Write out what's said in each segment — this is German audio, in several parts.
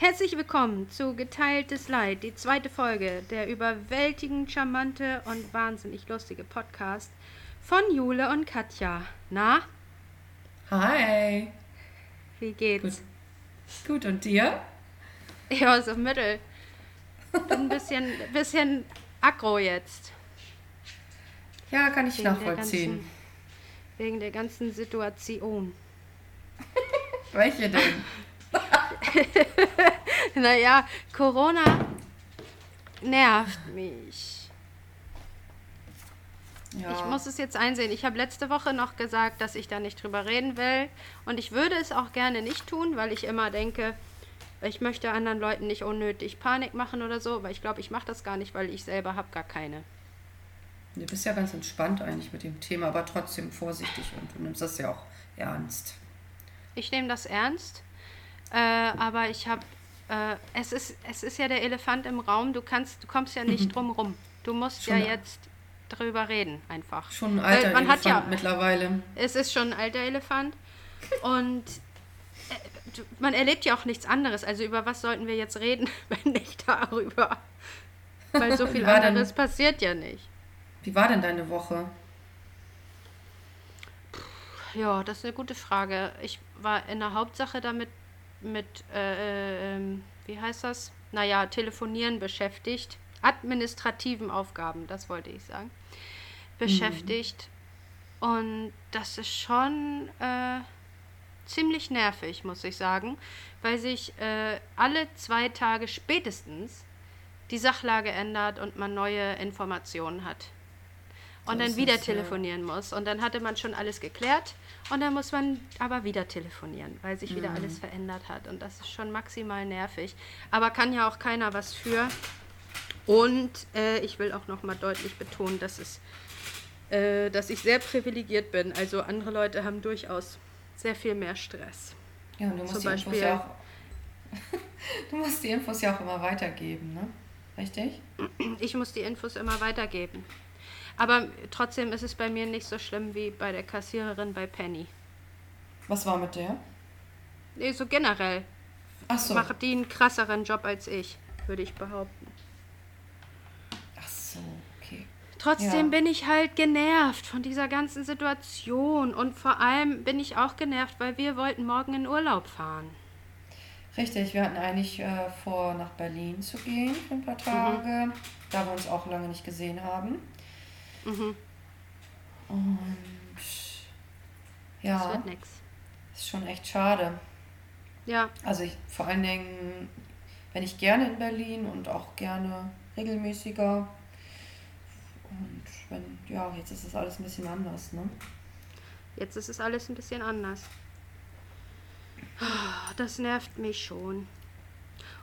Herzlich willkommen zu Geteiltes Leid, die zweite Folge, der überwältigend charmante und wahnsinnig lustige Podcast von Jule und Katja. Na, Hi. wie geht's? Gut, und dir? Ja, so mittel. Bin ein bisschen, bisschen aggro jetzt. Ja, kann ich Wegen der nachvollziehen. ganzen- Wegen der ganzen Situation. Welche denn? Naja, Corona nervt mich. Ja. Ich muss es jetzt einsehen. Ich habe letzte Woche noch gesagt, dass ich da nicht drüber reden will. Und ich würde es auch gerne nicht tun, weil ich immer denke, ich möchte anderen Leuten nicht unnötig Panik machen oder so. Aber ich glaube, ich mache das gar nicht, weil ich selber habe gar keine. Du bist ja ganz entspannt eigentlich mit dem Thema, aber trotzdem vorsichtig und du nimmst das ja auch ernst. Ich nehme das ernst. Äh, aber ich habe, äh, es, ist, es ist ja der Elefant im Raum. Du, kannst, du kommst ja nicht drum rum. Du musst Schon ja jetzt drüber reden, einfach. Schon ein alter man hat Elefant ja- mittlerweile. Es ist schon ein alter Elefant. Und äh, man erlebt ja auch nichts anderes. Also über was sollten wir jetzt reden, wenn nicht darüber? Weil so viel war denn- anderes passiert ja nicht. Wie war denn deine Woche? Ja, das ist eine gute Frage. Ich war in der Hauptsache damit mit, äh, ähm, wie heißt das? Naja, telefonieren beschäftigt. Administrativen Aufgaben, das wollte ich sagen. Beschäftigt. Und das ist schon äh, ziemlich nervig, muss ich sagen, weil sich äh, alle zwei Tage spätestens die Sachlage ändert und man neue Informationen hat. Und dann ist wieder ja. telefonieren muss. Und dann hatte man schon alles geklärt. Und dann muss man aber wieder telefonieren, weil sich Mhm. wieder alles verändert hat. Und das ist schon maximal nervig. Aber kann ja auch keiner was für. Und äh, ich will auch noch mal deutlich betonen, dass, es, äh, dass ich sehr privilegiert bin. Also andere Leute haben durchaus sehr viel mehr Stress. Ja, und du musst, Zum die Infos ja auch, du musst die Infos ja auch immer weitergeben, ne? Richtig? Ich muss die Infos immer weitergeben. Aber trotzdem ist es bei mir nicht so schlimm wie bei der Kassiererin bei Penny. Was war mit der? Nee, so generell. Ach so. Macht die einen krasseren Job als ich, würde ich behaupten. Ach so, okay. Trotzdem Ja. bin ich halt genervt von dieser ganzen Situation. Und vor allem bin ich auch genervt, weil wir wollten morgen in Urlaub fahren. Richtig, wir hatten eigentlich äh, vor, nach Berlin zu gehen für ein paar Tage, da wir uns auch lange nicht gesehen haben. Mhm. Und Das ja, wird nix. ist schon echt schade. Ja, Also ich, vor allen Dingen bin ich gerne in Berlin und auch gerne regelmäßiger. Und wenn, ja, jetzt ist es alles ein bisschen anders, ne? jetzt ist es alles ein bisschen anders. Ah, Das nervt mich schon.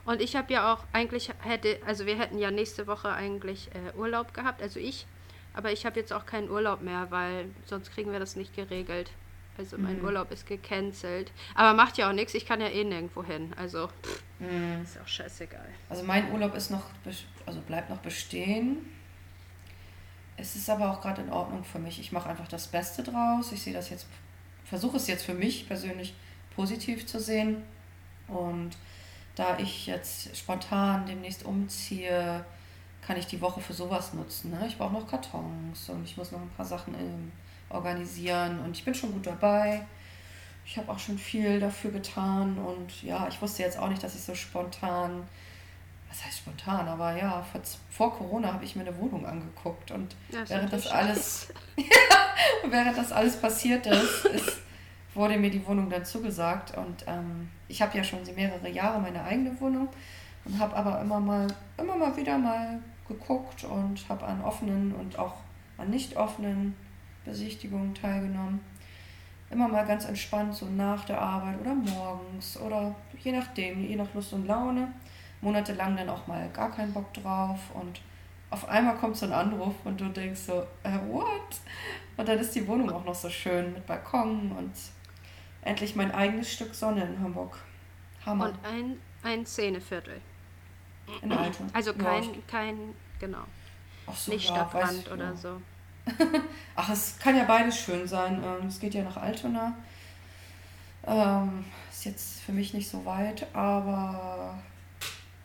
Und ich habe ja auch eigentlich hätte, also wir hätten ja nächste Woche eigentlich äh, Urlaub gehabt, also ich, aber ich habe jetzt auch keinen Urlaub mehr, weil sonst kriegen wir das nicht geregelt. Also mein Urlaub ist gecancelt. Aber macht ja auch nichts, ich kann ja eh nirgendwo hin. Also pff, ist auch scheißegal. Also mein Urlaub ist noch, also bleibt noch bestehen. Es ist aber auch gerade in Ordnung für mich. Ich mache einfach das Beste draus. Ich sehe das jetzt, versuche es jetzt für mich persönlich positiv zu sehen. Und da ich jetzt spontan demnächst umziehe, kann ich die Woche für sowas nutzen. Ne? Ich brauche noch Kartons und ich muss noch ein paar Sachen ähm, organisieren und ich bin schon gut dabei. Ich habe auch schon viel dafür getan und ja, ich wusste jetzt auch nicht, dass ich so spontan, was heißt spontan, aber ja, vor, vor Corona habe ich mir eine Wohnung angeguckt und Ja, während das alles, während das alles passiert ist, ist, wurde mir die Wohnung dann zugesagt und ähm, ich habe ja schon mehrere Jahre meine eigene Wohnung und habe aber immer mal, immer mal wieder mal geguckt und habe an offenen und auch an nicht offenen Besichtigungen teilgenommen. Immer mal ganz entspannt, so nach der Arbeit oder morgens oder je nachdem, je nach Lust und Laune. Monatelang dann auch mal gar keinen Bock drauf und auf einmal kommt so ein Anruf und du denkst so, äh, what? Und dann ist die Wohnung auch noch so schön mit Balkon und endlich mein eigenes Stück Sonne in Hamburg. Hammer. Und ein, ein Szeneviertel. In Alto. Also Ja, kein, kein, genau, ach so, nicht ja, Stadtrand weiß- oder ja. so. Ach, es kann ja beides schön sein. Ähm, Es geht ja nach Altona. Ähm, ist jetzt für mich nicht so weit, aber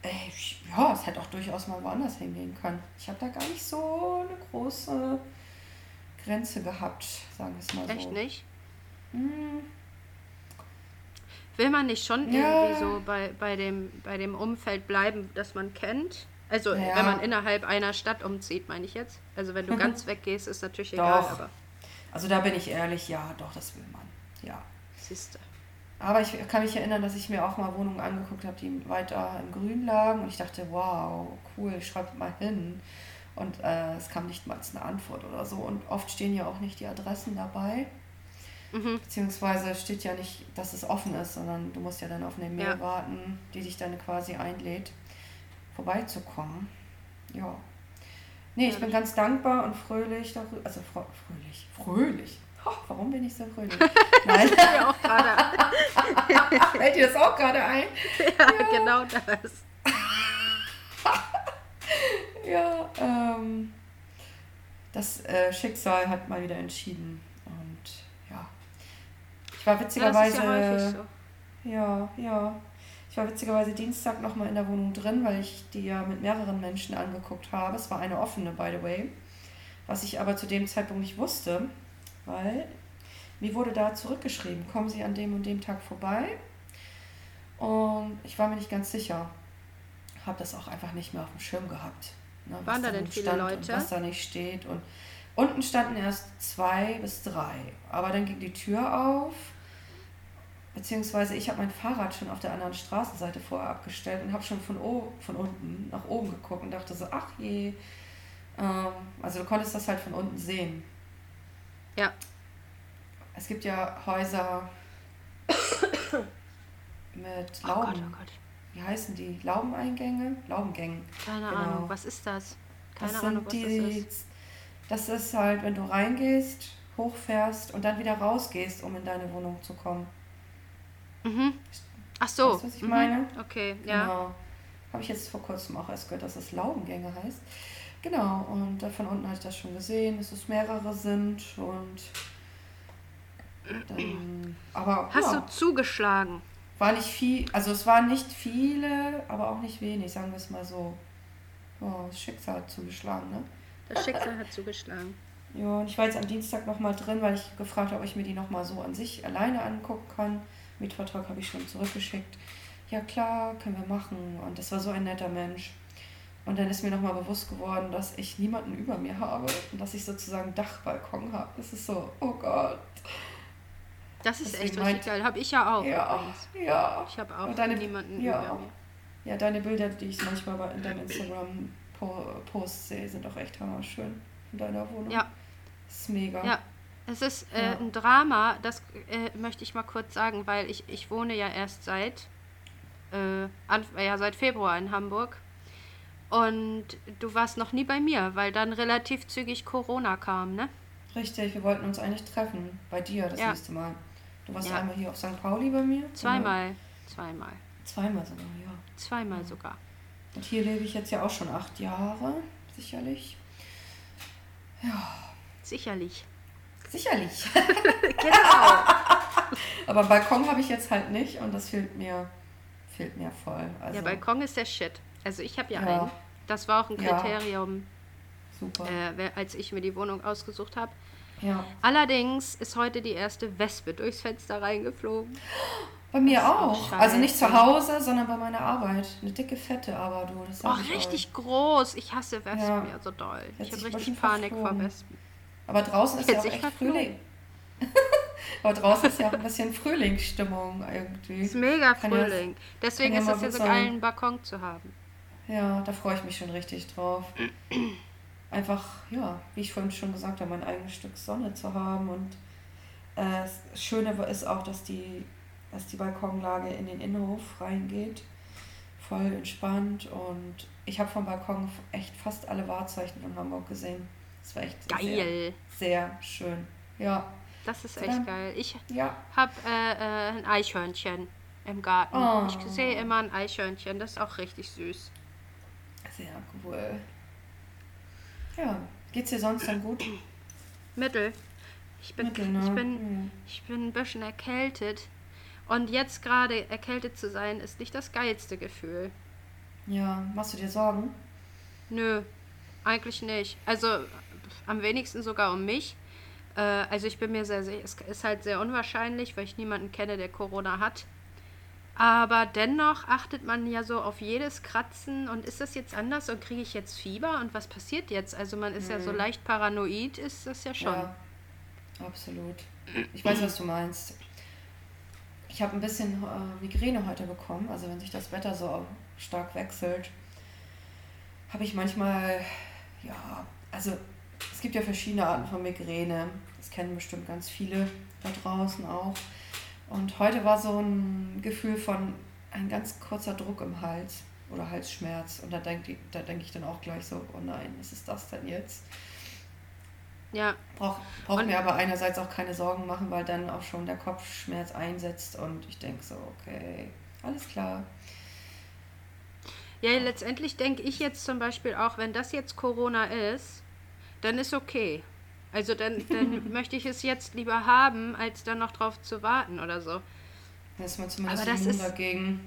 Ey, ja, es hätte auch durchaus mal woanders hingehen können. Ich habe da gar nicht so eine große Grenze gehabt, sagen wir es mal so. Echt nicht? Hm, Will man nicht schon Ja. irgendwie so bei, bei, dem, bei dem Umfeld bleiben, das man kennt? Also Ja. wenn man innerhalb einer Stadt umzieht, meine ich jetzt. Also wenn du ganz weggehst, ist natürlich egal, Doch. aber also da bin ich ehrlich, ja, doch, das will man. Ja. siehst du. Aber ich kann mich erinnern, dass ich mir auch mal Wohnungen angeguckt habe, die weiter im Grün lagen. Und ich dachte, wow, cool, schreibt mal hin. Und äh, es kam nicht mal eine Antwort oder so. Und oft stehen ja auch nicht die Adressen dabei. Mhm. Beziehungsweise steht ja nicht, dass es offen ist, sondern du musst ja dann auf eine Mail Ja. warten, die dich dann quasi einlädt, vorbeizukommen. Ja. Nee, ich Ja, bin ganz dankbar und fröhlich darüber. Also fro fröhlich. Fröhlich. Oh, warum bin ich so fröhlich? Nein, Ja, auch gerade. fällt dir das auch gerade ein? ja, genau das. Ja, ähm, das äh, Schicksal hat mal wieder entschieden. Ich war Ja, das witzigerweise. ist ja häufig so. Ja, ja. Ich war witzigerweise Dienstag nochmal in der Wohnung drin, weil ich die ja mit mehreren Menschen angeguckt habe. Es war eine offene, by the way. Was ich aber zu dem Zeitpunkt nicht wusste, weil mir wurde da zurückgeschrieben, kommen Sie an dem und dem Tag vorbei. Und ich war mir nicht ganz sicher. Habe das auch einfach nicht mehr auf dem Schirm gehabt. Ne, Waren da denn viele Leute? Was da nicht steht. Und unten standen erst zwei bis drei. Aber dann ging die Tür auf. Beziehungsweise ich habe mein Fahrrad schon auf der anderen Straßenseite vorher abgestellt und habe schon von, von unten nach oben geguckt und dachte so, ach je. Ähm, also du konntest das halt von unten sehen. Ja. Es gibt ja Häuser mit Oh Lauben. Gott, oh Gott. Wie heißen die? Laubeneingänge? Laubengängen. Keine Genau. Ahnung, was ist das? Keine Das Ahnung, was die, das ist. das ist halt, wenn du reingehst, hochfährst und dann wieder rausgehst, um in deine Wohnung zu kommen. Mhm. Ach so. Weißt was ich mhm. meine? Okay, ja. Genau. Habe ich jetzt vor kurzem auch erst gehört, dass es Laubengänge heißt. Genau, und da von unten habe ich das schon gesehen, dass es mehrere sind und dann, aber Hast ja, du zugeschlagen? war nicht viel, also es waren nicht viele, aber auch nicht wenig, sagen wir es mal so. Oh, das Schicksal hat zugeschlagen, ne? Das Schicksal hat zugeschlagen. Ja, und ich war jetzt am Dienstag nochmal drin, weil ich gefragt habe, ob ich mir die nochmal so an sich alleine angucken kann. Mietvertrag habe ich schon zurückgeschickt. Ja klar, können wir machen. Und das war so ein netter Mensch. Und dann ist mir nochmal bewusst geworden, dass ich niemanden über mir habe und dass ich sozusagen Dachbalkon habe. Das ist so, oh Gott. Das ist Deswegen echt richtig meint- geil. Habe ich ja auch ja, übrigens. ja. Ich habe auch Und deine- niemanden ja. über mir. Ja, deine Bilder, die ich manchmal bei in deinem Instagram-Post sehe, sind auch echt hammerschön in deiner Wohnung. Ja. Das ist mega. Ja, es ist äh, Ja. ein Drama, das äh, möchte ich mal kurz sagen, weil ich, ich wohne ja erst seit, äh, Anf ja, seit Februar in Hamburg. Und du warst noch nie bei mir, weil dann relativ zügig Corona kam, ne? Richtig, wir wollten uns eigentlich treffen. Bei dir das Ja. nächste Mal. Du warst Ja. einmal hier auf St. Pauli bei mir. Zweimal. Zweimal. Zweimal sogar, ja. Zweimal sogar. Und hier lebe ich jetzt ja auch schon acht Jahre, sicherlich. Ja, Sicherlich. Sicherlich. Genau. Aber Balkon habe ich jetzt halt nicht und das fehlt mir, fehlt mir voll. Also, Ja, Balkon ist der Shit. Also ich habe ja, Ja. einen. Das war auch ein Ja. Kriterium, super. äh, als ich mir die Wohnung ausgesucht habe. ja. Allerdings ist heute die erste Wespe durchs Fenster reingeflogen. Bei mir auch auch. Also nicht zu scheiße. Hause, sondern bei meiner Arbeit. Eine dicke Fette, aber du. Das sag Oh, ich euch. richtig groß. Ich hasse Wespen ja, Ja. so doll. Jetzt Ich habe richtig Panik vor verflogen. Wespen. Aber draußen ist ja auch echt. Frühling. aber draußen ist ja auch ein bisschen Frühlingsstimmung irgendwie. Ist mega Kann ja- Frühling. Deswegen ja ist mal es ja so geil, einen Balkon zu haben. Ja, da freue ich mich schon richtig drauf. Einfach, ja, wie ich vorhin schon gesagt habe, mein eigenes Stück Sonne zu haben. Und äh, das Schöne ist auch, dass die, dass die Balkonlage in den Innenhof reingeht. Voll entspannt. Und ich habe vom Balkon echt fast alle Wahrzeichen von Hamburg gesehen. Das war echt sehr, Geil. sehr schön. Ja, Das ist So echt dann- geil. Ich ja, habe äh, äh, ein Eichhörnchen im Garten. Oh. Ich sehe immer ein Eichhörnchen. Das ist auch richtig süß. sehr cool. Ja, geht's dir sonst dann gut? Mittel. Ich bin, Mittel, ne? ich bin, ich bin ein bisschen erkältet. Und jetzt gerade erkältet zu sein, ist nicht das geilste Gefühl. Ja, machst du dir Sorgen? Nö, eigentlich nicht. Also am wenigsten sogar um mich. Äh, also ich bin mir sehr sicher, es ist halt sehr unwahrscheinlich, weil ich niemanden kenne, der Corona hat. Aber dennoch achtet man ja so auf jedes Kratzen und ist das jetzt anders und kriege ich jetzt Fieber und was passiert jetzt? Also man ist mhm. ja so mhm. leicht paranoid, ist das ja schon. Ja, absolut. Ich weiß, was du meinst. Ich habe ein bisschen äh, Migräne heute bekommen, also wenn sich das Wetter so stark wechselt, habe ich manchmal, ja, also es gibt ja verschiedene Arten von Migräne. Das kennen bestimmt ganz viele da draußen auch. Und heute war so ein Gefühl von ein ganz kurzer Druck im Hals oder Halsschmerz. Und da denke da denk ich dann auch gleich so, oh nein, was ist das denn jetzt? Ja. Braucht brauch mir aber einerseits auch keine Sorgen machen, weil dann auch schon der Kopfschmerz einsetzt und ich denke so, okay, alles klar. Ja, letztendlich denke ich jetzt zum Beispiel auch, wenn das jetzt Corona ist, dann ist okay. Also dann, dann möchte ich es jetzt lieber haben, als dann noch drauf zu warten oder so. Da ist man zumindest Aber das ist, dagegen.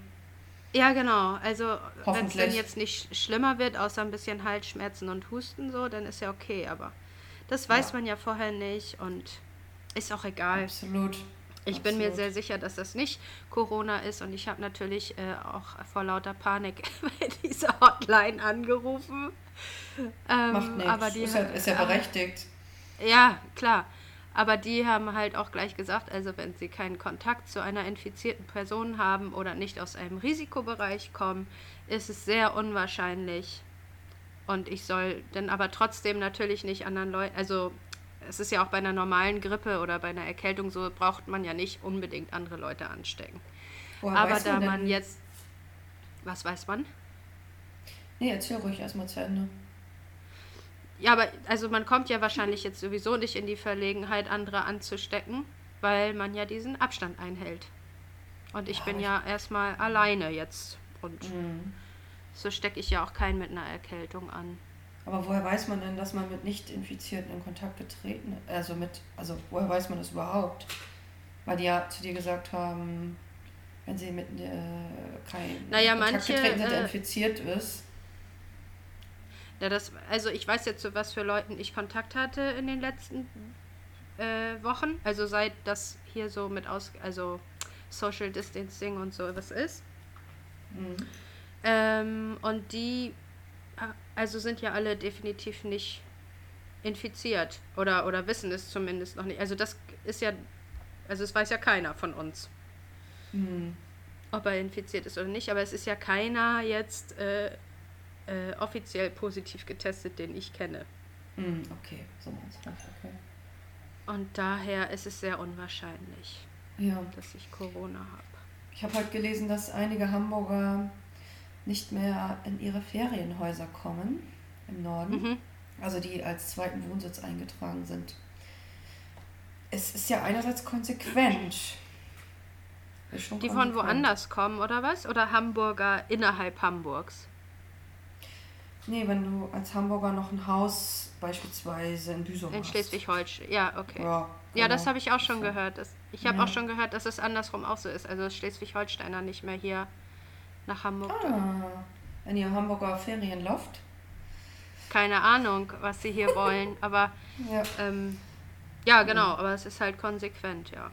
Ja, genau. Also wenn es dann jetzt nicht schlimmer wird, außer ein bisschen Halsschmerzen und Husten so, dann ist ja okay. Aber das weiß ja. man ja vorher nicht und ist auch egal. Absolut. Ich Absolut. bin mir sehr sicher, dass das nicht Corona ist und ich habe natürlich äh, auch vor lauter Panik bei dieser Hotline angerufen. Ähm, Macht nichts. Aber die ist, ja, ist ja berechtigt. Ja, klar. Aber die haben halt auch gleich gesagt, also wenn sie keinen Kontakt zu einer infizierten Person haben oder nicht aus einem Risikobereich kommen, ist es sehr unwahrscheinlich. Und ich soll dann aber trotzdem natürlich nicht anderen Leuten, also es ist ja auch bei einer normalen Grippe oder bei einer Erkältung so, braucht man ja nicht unbedingt andere Leute anstecken. Woher aber da man jetzt, was weiß man? Nee, erzähl ruhig erstmal zu Ende. Ja, aber also man kommt ja wahrscheinlich jetzt sowieso nicht in die Verlegenheit, andere anzustecken, weil man ja diesen Abstand einhält. Und ich bin ja erstmal alleine jetzt. Und mhm. so stecke ich ja auch keinen mit einer Erkältung an. Aber woher weiß man denn, dass man mit Nicht-Infizierten in Kontakt getreten ist? Also mit, also woher weiß man das überhaupt? Weil die ja zu dir gesagt haben, wenn sie mit äh, kein naja, Kontakt manche, getreten sind, der äh, infiziert ist, ja, das, also ich weiß jetzt, zu was für Leuten ich Kontakt hatte in den letzten äh, Wochen. Also seit das hier so mit aus, also Social Distancing und so was ist. Mhm. Ähm, und die, also sind ja alle definitiv nicht infiziert oder, oder wissen es zumindest noch nicht. Also das ist ja, also es weiß ja keiner von uns. Mhm. Ob er infiziert ist oder nicht, aber es ist ja keiner jetzt äh, äh, offiziell positiv getestet, den ich kenne. Mm, okay, so meinst du okay. Und daher ist es sehr unwahrscheinlich, ja. dass ich Corona habe. Ich habe halt gelesen, dass einige Hamburger nicht mehr in ihre Ferienhäuser kommen im Norden. Mhm. Also die als zweiten Wohnsitz eingetragen sind. Es ist ja einerseits konsequent. Die von woanders kommen, oder was? Oder Hamburger innerhalb Hamburgs? Nee, wenn du als Hamburger noch ein Haus beispielsweise in Büsum In Schleswig-Holstein, ja, okay. Ja, genau. ja das habe ich auch schon gehört. Das, ich habe ja. auch schon gehört, dass es andersrum auch so ist. Also Schleswig-Holsteiner nicht mehr hier nach Hamburg. Ah, wenn ihr Hamburger Ferien lauft? Keine Ahnung, was sie hier wollen, aber ja. Ähm, ja, genau, aber es ist halt konsequent, ja.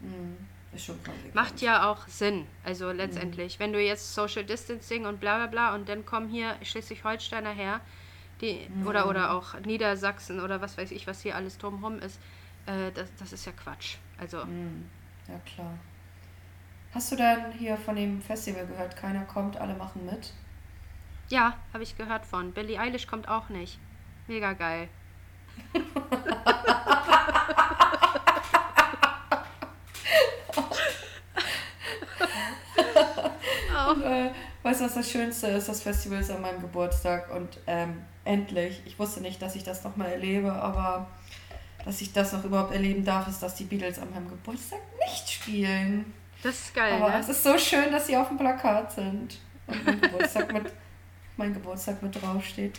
Mhm. Ist schon konsequent. Macht ja auch Sinn, also letztendlich. Mhm. Wenn du jetzt Social Distancing und bla bla bla und dann kommen hier Schleswig-Holsteiner her, die, mhm. oder, oder auch Niedersachsen oder was weiß ich, was hier alles drumherum ist, äh, das, das ist ja Quatsch. Also. Mhm. Ja, klar. Hast du dann hier von dem Festival gehört, keiner kommt, alle machen mit? Ja, habe ich gehört von. Billie Eilish kommt auch nicht. Mega geil. Und, äh, weißt du, was das Schönste ist? Das Festival ist an meinem Geburtstag und ähm, endlich, ich wusste nicht, dass ich das nochmal erlebe, aber dass ich das noch überhaupt erleben darf, ist, dass die Beatles an meinem Geburtstag nicht spielen. Das ist geil. Aber ne? es ist so schön, dass sie auf dem Plakat sind. Und mein Geburtstag mit, mein Geburtstag mit draufsteht.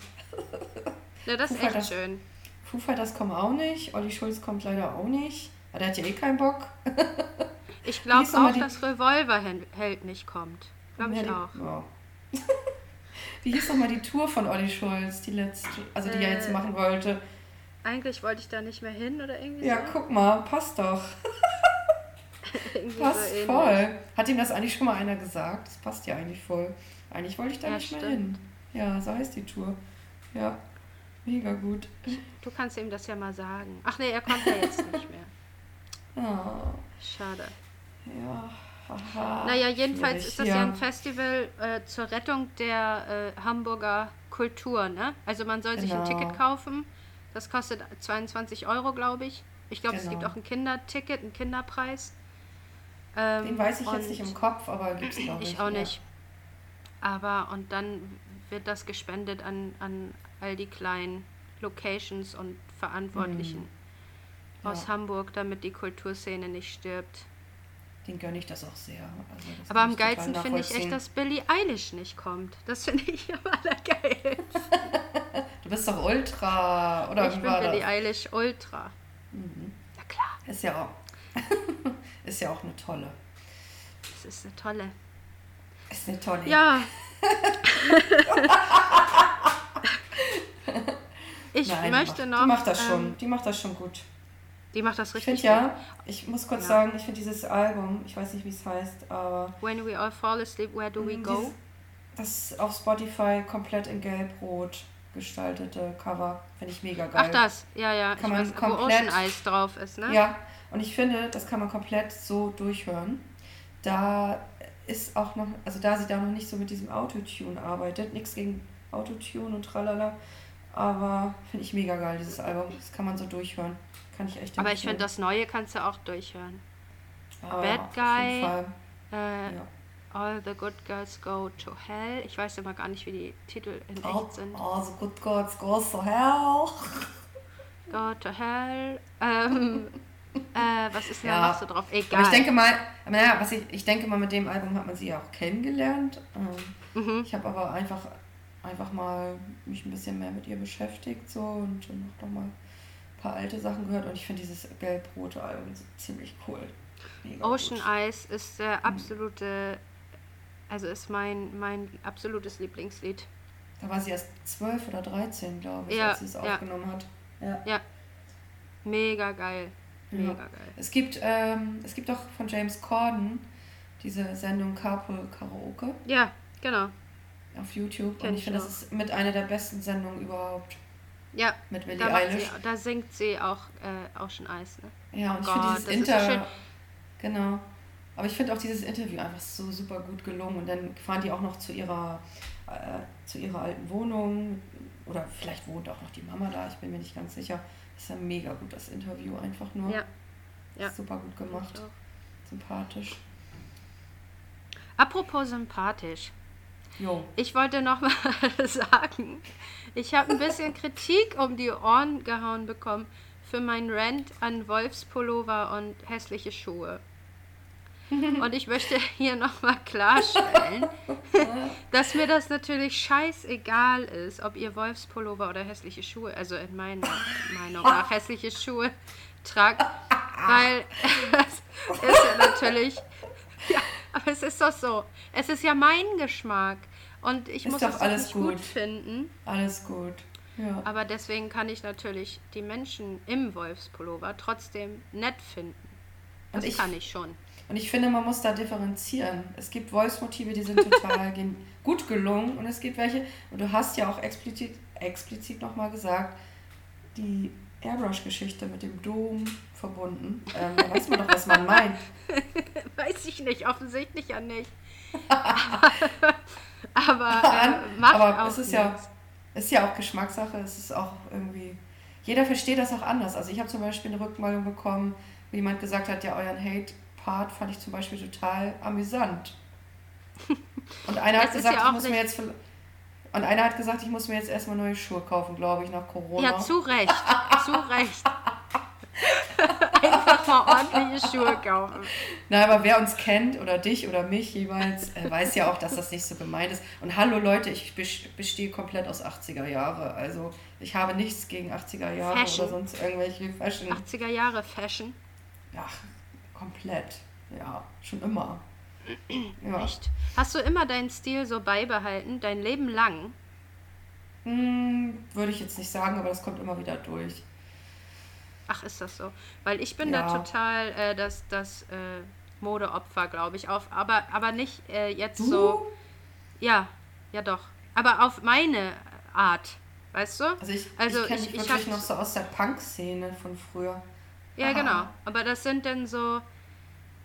Ja, das ist echt schön. Foo Fighters kommen auch nicht, Olli Schulz kommt leider auch nicht. Aber der hat ja eh keinen Bock. ich glaube auch, dass Revolver hält nicht kommt. Glaube ich auch. Ja. Wie hieß nochmal die Tour von Olli Schulz, die letzte, also die er jetzt Äh, machen wollte? Eigentlich wollte ich da nicht mehr hin oder irgendwie Ja, so. guck mal, passt doch. Passt so voll. Hat ihm das eigentlich schon mal einer gesagt? Das passt ja eigentlich voll. Eigentlich wollte ich da Ja, nicht mehr stimmt. hin. Ja, so heißt die Tour. Ja, mega gut. Du kannst ihm das ja mal sagen. Ach nee, er kommt ja jetzt nicht mehr. Ah, Schade. ja, haha. Naja, jedenfalls ist das ja, ein Festival äh, zur Rettung der äh, Hamburger Kultur, ne? Also man soll sich ein Genau. Ticket kaufen. Das kostet 22 Euro, glaube ich. Ich glaube, es Genau. gibt auch ein Kinderticket, einen Kinderpreis. Ähm, Den weiß ich jetzt nicht im Kopf, aber gibt's glaube ich. Ich auch nicht. Aber und dann wird das gespendet an, an all die kleinen Locations und Verantwortlichen aus Ja. Hamburg, damit die Kulturszene nicht stirbt. Den gönne ich das auch sehr. Also das Aber am geilsten finde ich echt, dass Billie Eilish nicht kommt. Das finde ich am allergeilsten. Du bist doch Ultra, oder ich bin Billie das? Eilish Ultra. Mhm. Na klar, Ist ja auch. ist ja auch eine tolle. das ist eine tolle. Ist eine tolle. Ja. ich Nein, möchte noch. Die macht das schon. ähm, Die macht das schon gut. die macht das Ich richtig finde ja, ich muss kurz Ja. sagen, ich finde dieses Album, ich weiß nicht, wie es heißt, aber. When we all fall asleep, where do we Mm, go? das auf Spotify komplett in gelb-rot gestaltete Cover finde ich mega geil. Ach das, ja, ja. Kann ich man weiß, wo komplett- Ocean Eyes drauf ist, ne? Ja, und ich finde, das kann man komplett so durchhören. Da ist auch noch, also da sie da noch nicht so mit diesem Autotune arbeitet, nichts gegen Autotune und tralala, aber finde ich mega geil, dieses Album. Das kann man so durchhören. Kann ich echt Aber ich finde, das Neue kannst du auch durchhören. Ah, Bad auf Guy. jeden Fall. Äh, Ja. All the Good Girls Go to Hell. Ich weiß immer gar nicht, wie die Titel in Oh, echt sind. oh, so good God's goes to hell. Go to Hell. Ähm, äh, was ist denn Ja. da noch so drauf? Egal. Aber ich denke mal, naja, was ich, ich denke mal, mit dem Album hat man sie ja auch kennengelernt. Ähm, mhm. Ich habe aber einfach, einfach mal mich ein bisschen mehr mit ihr beschäftigt so und dann noch, mal ein paar alte Sachen gehört und ich finde dieses gelb-rote Album ziemlich cool. Mega Ocean gut. Eyes ist der absolute, also ist mein, mein absolutes Lieblingslied. Da war sie erst 12 oder 13, glaube ich, Ja, als sie es ja. aufgenommen hat. Ja. Mega geil. Ja. Mega geil. Es gibt, ähm, es gibt auch von James Corden diese Sendung Carpool Karaoke Ja, genau. auf YouTube Kenn und ich ich finde, auch. das ist mit einer der besten Sendungen überhaupt Ja, mit Billie da, Eilish. sie, da singt sie auch äh, Ocean Eyes. Ne? Ja, Oh und ich Gott, finde dieses Inter. genau. Aber ich finde auch dieses Interview einfach so super gut gelungen. Und dann fahren die auch noch zu ihrer, äh, zu ihrer alten Wohnung. Oder vielleicht wohnt auch noch die Mama da, ich bin mir nicht ganz sicher. Das ist ja mega gut, das Interview einfach nur. Ja, ja. Super gut gemacht. Sympathisch. Apropos sympathisch. Jo. Ich wollte noch mal sagen, ich habe ein bisschen Kritik um die Ohren gehauen bekommen für meinen Rant an Wolfspullover und hässliche Schuhe. Und ich möchte hier noch mal klarstellen, dass mir das natürlich scheißegal ist, ob ihr Wolfspullover oder hässliche Schuhe, also in meiner Meinung nach hässliche Schuhe tragt, weil es ist ja natürlich, ja, aber es ist doch so, es ist ja mein Geschmack und ich Ist muss es alles gut gut. finden, Alles gut. Ja. aber deswegen kann ich natürlich die Menschen im Wolfspullover trotzdem nett finden. Das ich- kann ich schon. Und ich finde, man muss da differenzieren. Es gibt Voice-Motive, die sind total gut gelungen und es gibt welche, und du hast ja auch explizit, explizit nochmal gesagt, die Airbrush-Geschichte mit dem Dom verbunden. Ähm, da weiß man doch, was man meint. Weiß ich nicht, offensichtlich ja nicht. aber äh, macht Aber es ist ja, ist ja auch Geschmackssache, es ist auch irgendwie. Jeder versteht das auch anders. Also ich habe zum Beispiel eine Rückmeldung bekommen, wo jemand gesagt hat, ja, euren Hate-Part fand ich zum Beispiel total amüsant. Und einer hat gesagt, ja ich muss mir nicht- jetzt vil- und einer hat gesagt, ich muss mir jetzt erstmal neue Schuhe kaufen, glaube ich, nach Corona. Ja, zu Recht. zu Recht. Einfach mal ordentliche Schuhe kaufen. Na, aber wer uns kennt oder dich oder mich jeweils, äh, weiß ja auch, dass das nicht so gemeint ist. Und hallo Leute, ich bes- bestehe komplett aus 80er Jahre. Also ich habe nichts gegen 80er Jahre Fashion. oder sonst irgendwelche Fashion. 80er Jahre Fashion. Ja, komplett. Ja, schon immer. Ja. Echt? Hast du immer deinen Stil so beibehalten, dein Leben lang? Hm, würde ich jetzt nicht sagen, aber das kommt immer wieder durch. Ach, ist das so? Weil ich bin ja. da total äh, das, das äh, Modeopfer, glaube ich. Auf, aber, aber nicht äh, jetzt du? so. Ja, ja doch. Aber auf meine Art. Weißt du? Also ich, also ich kenne mich wirklich noch so aus der Punk-Szene von früher. Ja, Aha. genau. Aber das sind dann so.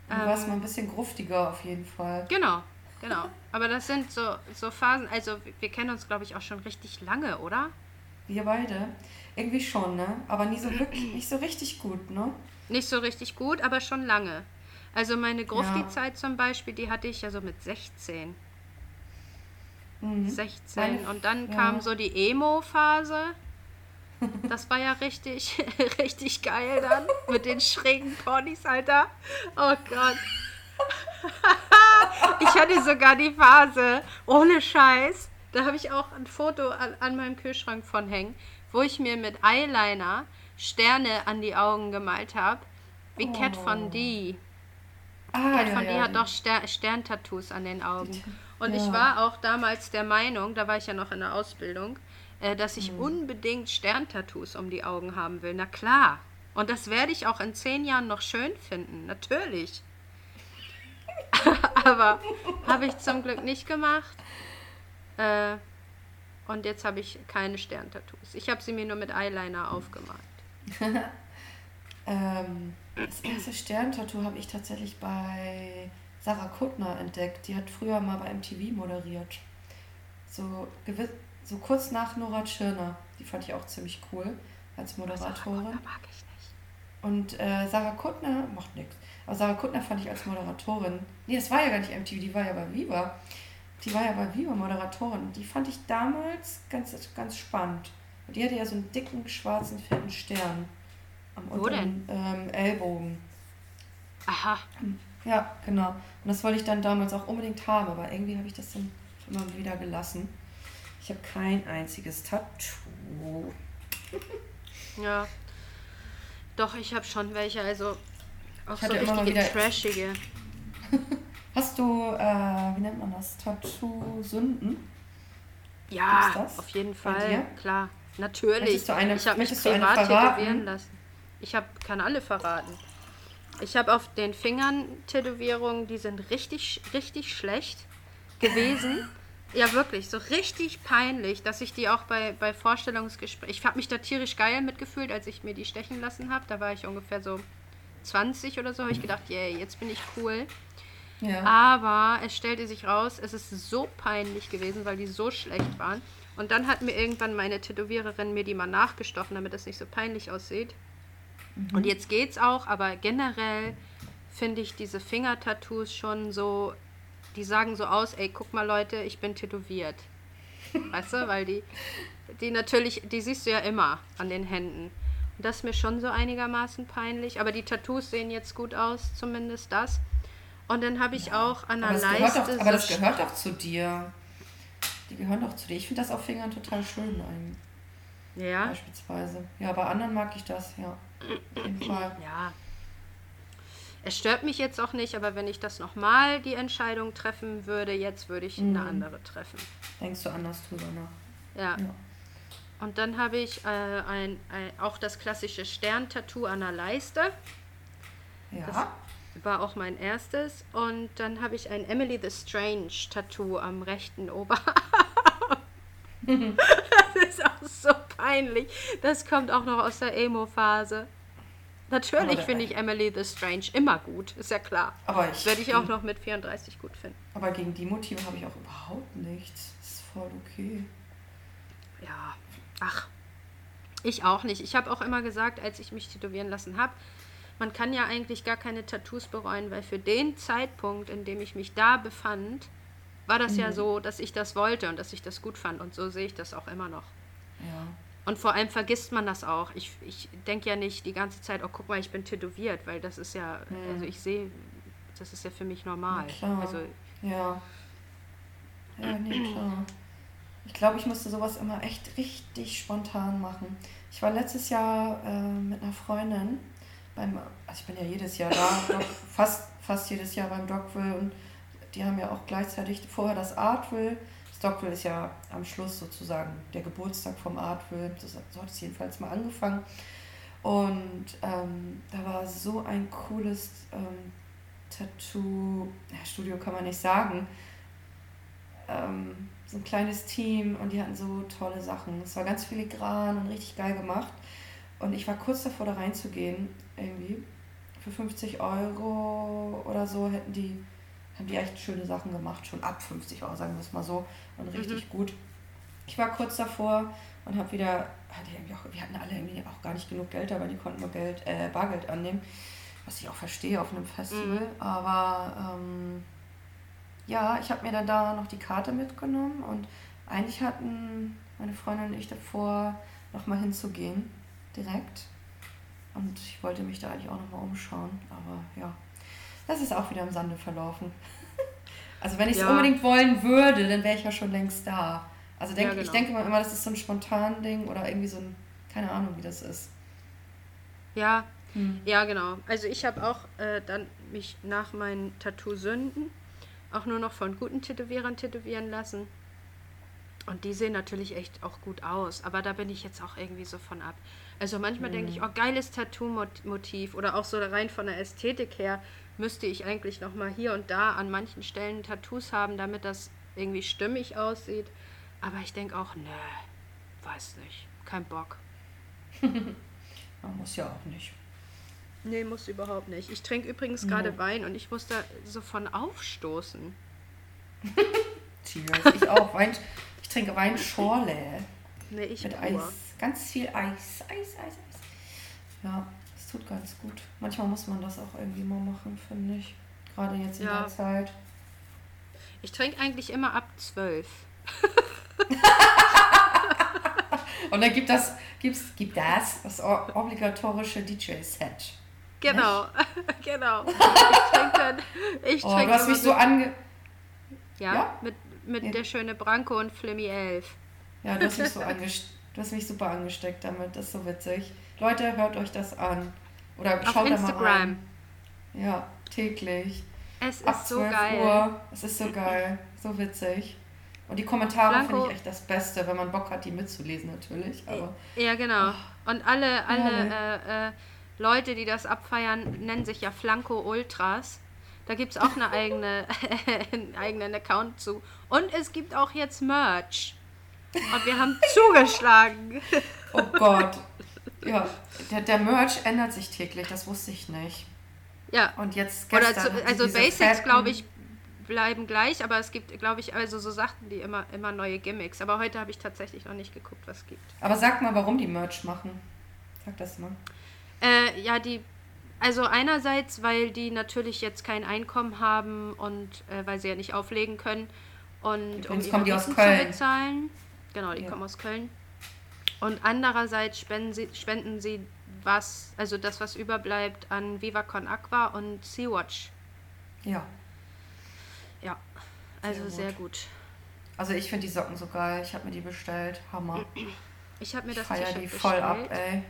Ähm, du warst mal ein bisschen gruftiger auf jeden Fall. Genau, genau. Aber das sind so, so Phasen, also wir kennen uns, glaube ich, auch schon richtig lange, oder? Wir beide. Irgendwie schon, ne? Aber nie so wirklich, nicht so richtig gut, ne? Nicht so richtig gut, aber schon lange. Also meine Grufti-Zeit ja. zum Beispiel, die hatte ich ja so mit 16. Mhm. 16. Meine, und dann ja. kam so die Emo-Phase. Das war ja richtig, richtig geil dann. Mit den schrägen Ponys, Alter. Oh Gott. ich hatte sogar die Phase, ohne Scheiß. Da habe ich auch ein Foto an, an meinem Kühlschrank von hängen wo ich mir mit Eyeliner Sterne an die Augen gemalt habe. Wie oh. Cat Von D. Ah, Cat ja, Von ja, D hat doch Ster Sterntattoos an den Augen. Und ja. ich war auch damals der Meinung, da war ich ja noch in der Ausbildung, äh, dass ich mhm. unbedingt Sterntattoos um die Augen haben will. Na klar. Und das werde ich auch in zehn Jahren noch schön finden. Natürlich. Aber habe ich zum Glück nicht gemacht. Äh, und jetzt habe ich keine Sterntattoos. Ich habe sie mir nur mit Eyeliner aufgemalt. ähm, das erste Sterntattoo habe ich tatsächlich bei Sarah Kuttner entdeckt. Die hat früher mal bei MTV moderiert. So, so kurz nach Nora Tschirner. Die fand ich auch ziemlich cool als Moderatorin. Sarah mag ich nicht. Und äh, Sarah Kuttner macht nichts. Aber Sarah Kuttner fand ich als Moderatorin. Nee, das war ja gar nicht MTV, die war ja bei Viva. Die war ja bei Viva Moderatorin. Die fand ich damals ganz, ganz spannend. Und die hatte ja so einen dicken, schwarzen, fetten Stern am Wo unteren ähm, Ellbogen. Aha. Ja, genau. Und das wollte ich dann damals auch unbedingt haben, aber irgendwie habe ich das dann immer wieder gelassen. Ich habe kein einziges Tattoo. ja. Doch, ich habe schon welche, also auch so richtige trashige. Hast du, äh, wie nennt man das? Tattoo-Sünden? Ja, auf jeden Fall, klar. Natürlich. Eine, ich habe mich privat tätowieren lassen. Ich hab, kann alle verraten. Ich habe auf den Fingern Tätowierungen, die sind richtig, richtig schlecht gewesen. Ja, wirklich, so richtig peinlich, dass ich die auch bei, bei Vorstellungsgesprächen. Ich habe mich da tierisch geil mitgefühlt, als ich mir die stechen lassen habe. Da war ich ungefähr so 20 oder so. Habe ich gedacht, yay, jetzt bin ich cool. Ja. Aber es stellte sich raus, es ist so peinlich gewesen, weil die so schlecht waren. Und dann hat mir irgendwann meine Tätowiererin mir die mal nachgestochen, damit es nicht so peinlich aussieht. Mhm. Und jetzt geht's auch, aber generell finde ich diese Fingertattoos schon so, die sagen so aus, ey, guck mal Leute, ich bin tätowiert. weißt du, weil die, die natürlich, die siehst du ja immer an den Händen. Und das ist mir schon so einigermaßen peinlich. Aber die Tattoos sehen jetzt gut aus, zumindest das. Und dann habe ich ja. auch an der Leiste. Auch, aber das gehört auch zu dir. Die gehören auch zu dir. Ich finde das auf Fingern total schön eigentlich. Ja. Beispielsweise. Ja, bei anderen mag ich das, ja. Auf jeden Fall. Ja. Es stört mich jetzt auch nicht, aber wenn ich das nochmal die Entscheidung treffen würde, jetzt würde ich mhm. eine andere treffen. Denkst du anders drüber nach? Ja. ja. Und dann habe ich äh, ein, ein, auch das klassische Stern-Tattoo an der Leiste. Ja. Das war auch mein erstes. Und dann habe ich ein Emily the Strange Tattoo am rechten Oberarm. das ist auch so peinlich. Das kommt auch noch aus der Emo-Phase. Natürlich finde ich Emily the Strange immer gut, ist ja klar. Aber ich werde ich auch noch mit 34 gut finden. Aber gegen die Motive habe ich auch überhaupt nichts. Das ist voll okay. Ja, ach, ich auch nicht. Ich habe auch immer gesagt, als ich mich tätowieren lassen habe, man kann ja eigentlich gar keine Tattoos bereuen, weil für den Zeitpunkt, in dem ich mich da befand, war das mhm. ja so, dass ich das wollte und dass ich das gut fand. Und so sehe ich das auch immer noch. Ja. Und vor allem vergisst man das auch. Ich, ich denke ja nicht die ganze Zeit, oh guck mal, ich bin tätowiert, weil das ist ja, mhm. also ich sehe, das ist ja für mich normal. Ja, also, ja. Ja, nee, klar. Ich glaube, ich musste sowas immer echt richtig spontan machen. Ich war letztes Jahr äh, mit einer Freundin beim, also ich bin ja jedes Jahr da, fast, fast jedes Jahr beim Dogville und die haben ja auch gleichzeitig vorher das Artville. Stockville ist ja am Schluss sozusagen der Geburtstag vom Artville. So hat es jedenfalls mal angefangen. Und ähm, da war so ein cooles ähm, Tattoo-Studio, kann man nicht sagen. Ähm, so ein kleines Team und die hatten so tolle Sachen. Es war ganz filigran und richtig geil gemacht. Und ich war kurz davor, da reinzugehen, irgendwie. Für 50 Euro oder so hätten die, haben die echt schöne Sachen gemacht. Schon ab 50 Euro, sagen wir es mal so. Und richtig mhm. gut. Ich war kurz davor und habe wieder, hatte irgendwie auch, wir hatten alle irgendwie auch gar nicht genug Geld, aber die konnten nur Geld, äh, Bargeld annehmen. Was ich auch verstehe auf einem Festival. Mhm. Aber ähm, ja, ich habe mir dann da noch die Karte mitgenommen und eigentlich hatten meine Freundin und ich davor, nochmal hinzugehen, direkt. Und ich wollte mich da eigentlich auch nochmal umschauen, aber ja, das ist auch wieder im Sande verlaufen. also wenn ich es ja. unbedingt wollen würde, dann wäre ich ja schon längst da. Also denk, ja, genau. ich denke immer, das ist so ein spontan Ding oder irgendwie so ein, keine Ahnung, wie das ist. Ja, hm. ja genau. Also ich habe auch äh, dann mich nach meinen Tattoo-Sünden auch nur noch von guten Tätowierern tätowieren lassen. Und die sehen natürlich echt auch gut aus, aber da bin ich jetzt auch irgendwie so von ab. Also manchmal mhm. denke ich, oh, geiles Tattoo-Motiv oder auch so rein von der Ästhetik her müsste ich eigentlich noch mal hier und da an manchen Stellen Tattoos haben, damit das irgendwie stimmig aussieht. Aber ich denke auch, nö, weiß nicht, kein Bock. Man muss ja auch nicht. Nee, muss überhaupt nicht. Ich trinke übrigens gerade ja. Wein und ich muss da so von aufstoßen. Cheers. Ich auch. Wein, ich trinke Weinschorle. Nee, ich Mit Eis. Ganz viel Eis. Eis, Eis, Eis. Ja, tut ganz gut. Manchmal muss man das auch irgendwie mal machen, finde ich. Gerade jetzt in ja. der Zeit. Ich trinke eigentlich immer ab zwölf. Und dann gibt das, gibt's, gibt das, das obligatorische DJ-Set. Genau, genau. Ich trinke dann. Ich oh, du hast mich so ange. Ja, ja? mit, mit ja. der schöne Branko und Flimmy 11. Ja, du hast mich so angesteckt. Du hast mich super angesteckt damit, das ist so witzig. Leute, hört euch das an. Oder Auf schaut Instagram. da mal rein. Ja, täglich. Es ist Ab so geil. Uhr. Es ist so geil. So witzig. Und die Kommentare finde ich echt das Beste, wenn man Bock hat, die mitzulesen natürlich. Aber, ja, genau. Oh. Und alle, alle äh, äh, Leute, die das abfeiern, nennen sich ja Flanco Ultras. Da gibt es auch eine eigene, einen eigenen Account zu. Und es gibt auch jetzt Merch. Und wir haben zugeschlagen. Oh Gott. Ja, der, der Merch ändert sich täglich, das wusste ich nicht. Ja. Und jetzt gestern Oder zu, also Basics, glaube ich, bleiben gleich, aber es gibt, glaube ich, also so Sachen, die immer, immer neue Gimmicks. Aber heute habe ich tatsächlich noch nicht geguckt, was es gibt. Aber sag mal, warum die Merch machen. Sag das mal. Äh, ja, die, also einerseits, weil die natürlich jetzt kein Einkommen haben und äh, weil sie ja nicht auflegen können und um kommen die aus Köln. zu bezahlen. Genau, die ja. kommen aus Köln. Und andererseits spenden sie, spenden sie was, also das, was überbleibt, an Viva Con Aqua und Sea-Watch. Ja. Ja, also sehr gut. Sehr gut. Also ich finde die Socken so geil. Ich habe mir die bestellt. Hammer. Ich habe mir das T-Shirt die voll ab, ey.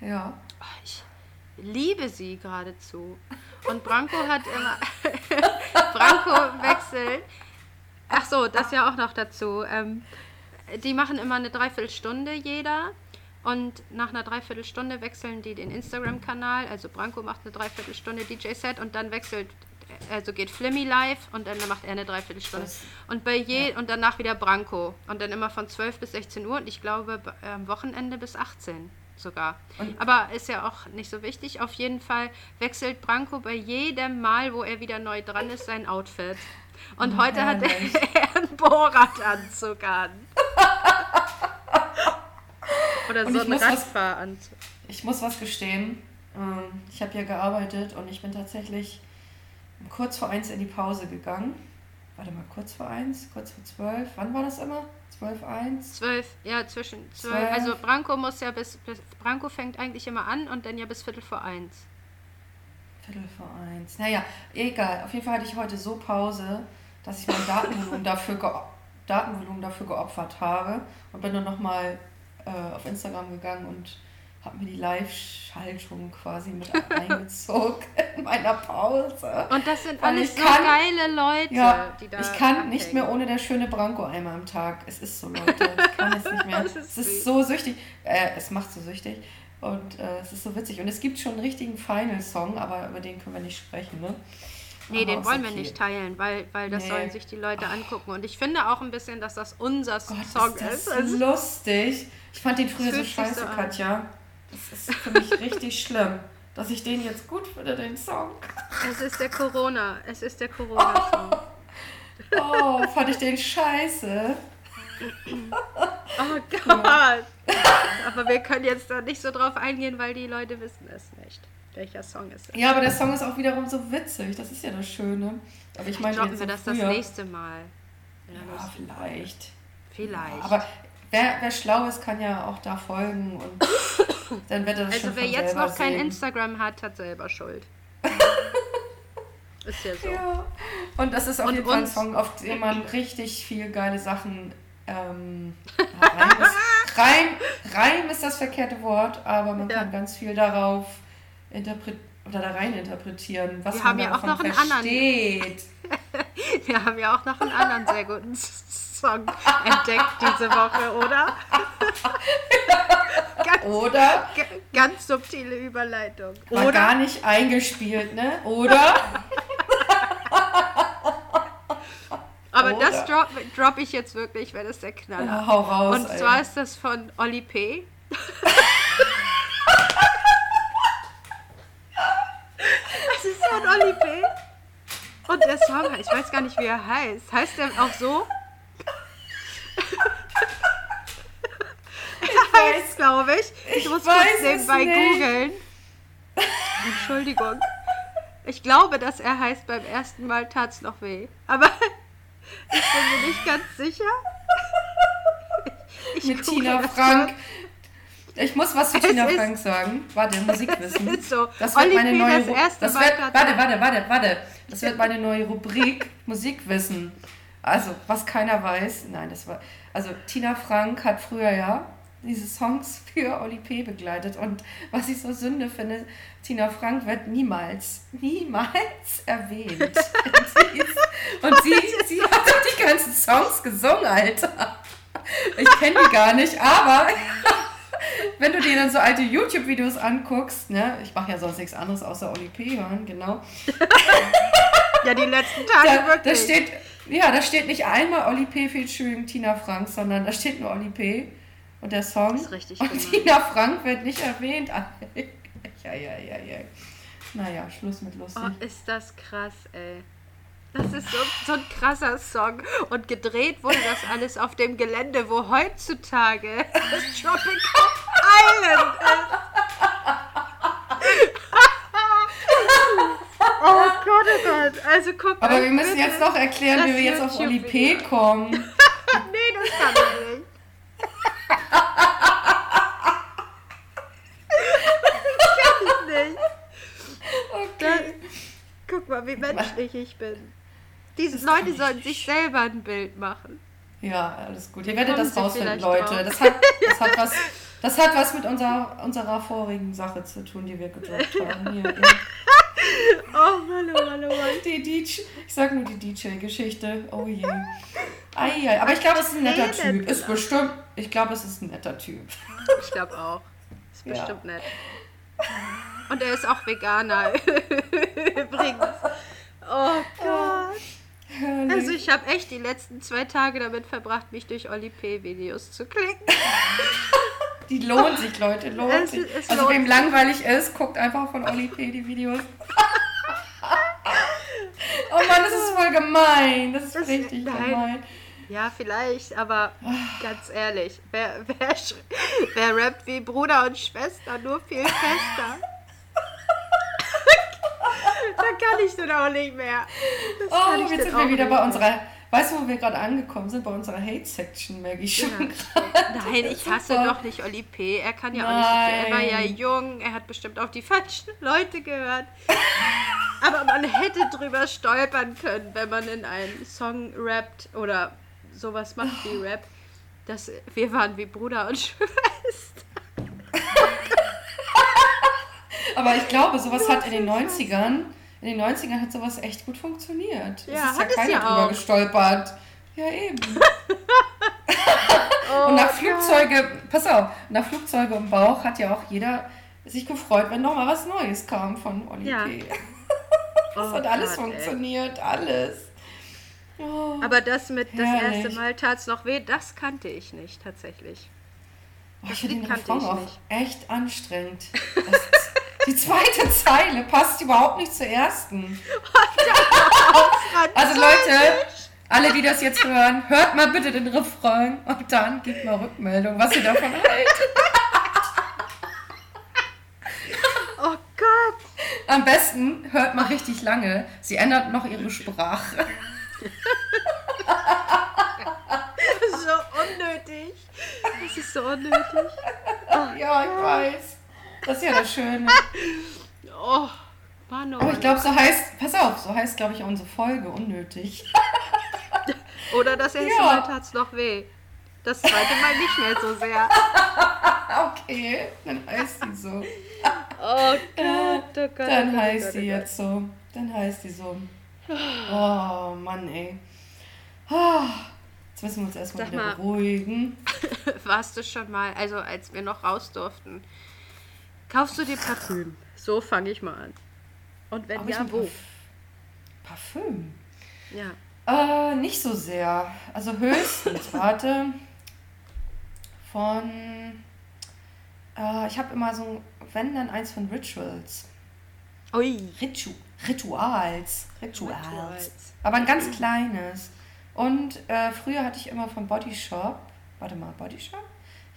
Ja. Ich liebe sie geradezu. Und Branko hat immer. Branko wechselt. Ach so, das ja auch noch dazu. Ähm, die machen immer eine Dreiviertelstunde jeder. Und nach einer Dreiviertelstunde wechseln die den Instagram-Kanal. Also Branko macht eine Dreiviertelstunde DJ-Set und dann wechselt, also geht Flimmy live und dann macht er eine Dreiviertelstunde. Und bei je ja. und danach wieder Branko. Und dann immer von 12 bis 16 Uhr und ich glaube am Wochenende bis 18 sogar. Und Aber ist ja auch nicht so wichtig. Auf jeden Fall wechselt Branko bei jedem Mal, wo er wieder neu dran ist, sein Outfit. Und oh, heute herrlich. hat er einen Bohrradanzug an. Oder so ein Radfahranzug. Ich muss was gestehen. Ähm, ich habe ja gearbeitet und ich bin tatsächlich kurz vor eins in die Pause gegangen. Warte mal, kurz vor eins, kurz vor zwölf. Wann war das immer? 12, 1? 12, ja, zwischen 12. 12. Also Branko muss ja bis, bis, Branko fängt eigentlich immer an und dann ja bis Viertel vor eins. Viertel vor eins. Naja, egal. Auf jeden Fall hatte ich heute so Pause, dass ich mein Datenvolumen dafür, Datenvolumen dafür geopfert habe und bin dann nochmal äh, auf Instagram gegangen und habe mir die Live-Schaltung quasi mit eingezogen in meiner Pause. Und das sind Weil alles so kann- geile Leute, Ja, die da. ich kann abhängen. nicht mehr ohne der schöne Branko einmal am Tag. Es ist so, Leute. Ich kann es nicht mehr. Ist es ist so süchtig. Äh, es macht so süchtig. Und äh, es ist so witzig. Und es gibt schon einen richtigen Final-Song, aber über den können wir nicht sprechen, ne? Nee, Aber den wollen wir okay. nicht teilen, weil, weil das Nee. sollen sich die Leute angucken. Und ich finde auch ein bisschen, dass das unser Gott, Song ist das ist. Lustig. Ich fand den früher so sich so scheiße, an. Das ist für mich richtig schlimm, dass ich den jetzt gut finde, den Song. es ist der Corona. Es ist der Corona-Song. Oh, fand ich den scheiße. Oh Gott. Aber wir können jetzt da nicht so drauf eingehen, weil die Leute wissen es nicht, welcher Song es ist. Ja, aber der Song ist auch wiederum so witzig. Das ist ja das Schöne. Aber ich meine, Droppen wir das das früher. nächste Mal. Ja, vielleicht. Vielleicht. Ja, aber wer, wer schlau ist, kann ja auch da folgen und dann wird das schon also wer von jetzt noch kein sehen. Instagram hat, hat selber Schuld. ist ja so. Ja. Und das ist auf Und jeden Fall ein Song, auf dem man richtig viel geile Sachen. Ähm, ja, Reim, ist, Reim, Reim ist das verkehrte Wort, aber man Ja. kann ganz viel darauf interpretieren oder da rein interpretieren, was Wir man haben ja auch noch einen anderen. versteht. Wir haben ja auch noch einen anderen sehr guten Song entdeckt diese Woche, oder? ganz, Oder ganz subtile Überleitung. war Oder? gar nicht eingespielt, ne? Oder? Aber oder? das drop, drop ich jetzt wirklich, wenn es der Knaller. Ja, hau raus. Und zwar ist das von Oli P. Es ist von Oli P. Und der Song, ich weiß gar nicht, wie er heißt. Heißt der auch so? Er heißt, glaube ich. Ich, Ich muss kurz nebenbei nicht. googeln. Entschuldigung. Ich glaube, dass er heißt, beim ersten Mal tat's noch weh. Aber ich bin mir nicht ganz sicher. Ich mit google Tina das Frank. kurz. Ich muss was zu Tina Frank sagen. Warte, Musikwissen. Ist so. Das wird Oli meine neue das erste das wird, warte, warte, warte, warte. Das wird meine neue Rubrik Musikwissen. Also, was keiner weiß, nein, das war also Tina Frank hat früher ja diese Songs für Oli P begleitet und was ich so Sünde finde, Tina Frank wird niemals, niemals erwähnt. und sie, sie hat doch die ganzen Songs gesungen, Alter. Ich kenne die gar nicht, aber wenn du dir dann so alte YouTube-Videos anguckst, ne, ich mache ja sonst nichts anderes außer Oli P hören, genau. Ja, die letzten Tage Da, da wirklich. steht, ja, da steht nicht einmal Oli P. featuring Tina Frank, sondern da steht nur Oli P. und der Song. Das ist richtig und gemein. Tina Frank wird nicht erwähnt. ja, ja, ja, ja. Naja, Schluss mit lustig. Oh, ist das krass, ey. Das ist so, so ein krasser Song. Und gedreht wurde das alles auf dem Gelände, wo heutzutage das Tropical Island ist. Oh Gott, oh Gott. Also guck Aber euch wir müssen jetzt noch erklären, wie wir jetzt auf Oli P. Kommen. Nee, das kann ich nicht. das kann ich nicht. Okay. Guck mal, wie menschlich ich bin. Diese Das Leute sollen sich selber ein Bild machen. Ja, alles gut. Ihr werdet Kommen das rausfinden, Leute. Das hat, das, hat was, das hat was mit unserer, unserer vorigen Sache zu tun, die wir gedroppt haben. Hier, ja. Oh Mann, oh Mann, oh Mann. Die DJ, ich sag nur die DJ-Geschichte. Oh je. Ei. Aber ich glaube, es ist ein netter Typ. Ist bestimmt, ich glaube, es ist ein netter Typ. Ich glaube auch. Ist Ja. bestimmt nett. Und er ist auch Veganer. Übrigens. Oh Gott. Herrlich. Also ich habe echt die letzten zwei Tage damit verbracht, mich durch Oli P. Videos zu klicken. die lohnt sich, Leute, lohnt Es- sich. es also lohnt wem langweilig ist, guckt einfach von Oli P. die Videos. oh Mann, das ist voll gemein. Das ist Das- richtig nein. gemein. Ja, vielleicht, aber ganz ehrlich, wer, wer, wer rappt wie Bruder und Schwester, nur viel fester? da kann ich dann auch nicht mehr. Das Oh, ich jetzt sind wir wieder bei unserer. Weißt du, wo wir gerade angekommen sind? Bei unserer Hate-Section, Maggie schon. Ja. Nein, ich hasse Super. doch nicht Oli P. Er kann ja auch nicht. Er war ja Nein. jung, er hat bestimmt auf die falschen Leute gehört. Aber man hätte drüber stolpern können, wenn man in einen Song rappt oder sowas macht wie Rap, dass wir waren wie Bruder und Schwester. Aber ich glaube, sowas hat in den 90ern, in den 90ern hat sowas echt gut funktioniert. Ja, es ist hat es ja keiner drüber auch. gestolpert. Ja, eben. Oh, Und nach Flugzeuge, pass auf, nach Flugzeuge im Bauch hat ja auch jeder sich gefreut, wenn noch mal was Neues kam von Oli Ja. P. Oh Das hat alles Gott, ey. funktioniert, alles. Oh. Aber das mit das Herrlich. erste Mal tat's noch weh, das kannte ich nicht tatsächlich. Oh, Das ich finde den Refrain auch echt anstrengend. Das, die zweite Zeile passt überhaupt nicht zur ersten. Also Leute, alle, die das jetzt hören, hört mal bitte den Refrain und dann gebt mal Rückmeldung, was ihr davon haltet. Oh Gott. Am besten hört mal richtig lange. Sie ändert noch ihre Sprache. Das ist so unnötig. Das ist so unnötig. Ja, ich weiß. Das ist ja das Schöne. Oh, Mann, oh Aber ich glaube, so heißt, pass auf, so heißt, glaube ich, unsere Folge unnötig. Oder das erste Ja. Mal tat's noch weh. Das zweite Mal nicht mehr so sehr. Okay, dann heißt die so. Oh Gott, oh Gott. Dann oh Gott, heißt oh Gott. jetzt so. Dann heißt die so. Oh Mann, ey. Ah, Jetzt müssen wir uns erstmal Sag wieder mal. beruhigen. Warst du schon mal, also als wir noch raus durften, kaufst du dir Parfüm? So fange ich mal an. Und wenn Aber ich ja, wo? Parf- Parfüm? Ja. Äh, nicht so sehr. Also höchstens, warte. Von. Äh, ich habe immer so, wenn dann eins von Rituals. Ui. Ritu Rituals. Rituals. Rituals. Aber ein ganz kleines. Und äh, früher hatte ich immer von Body Shop. Warte mal, Body Shop?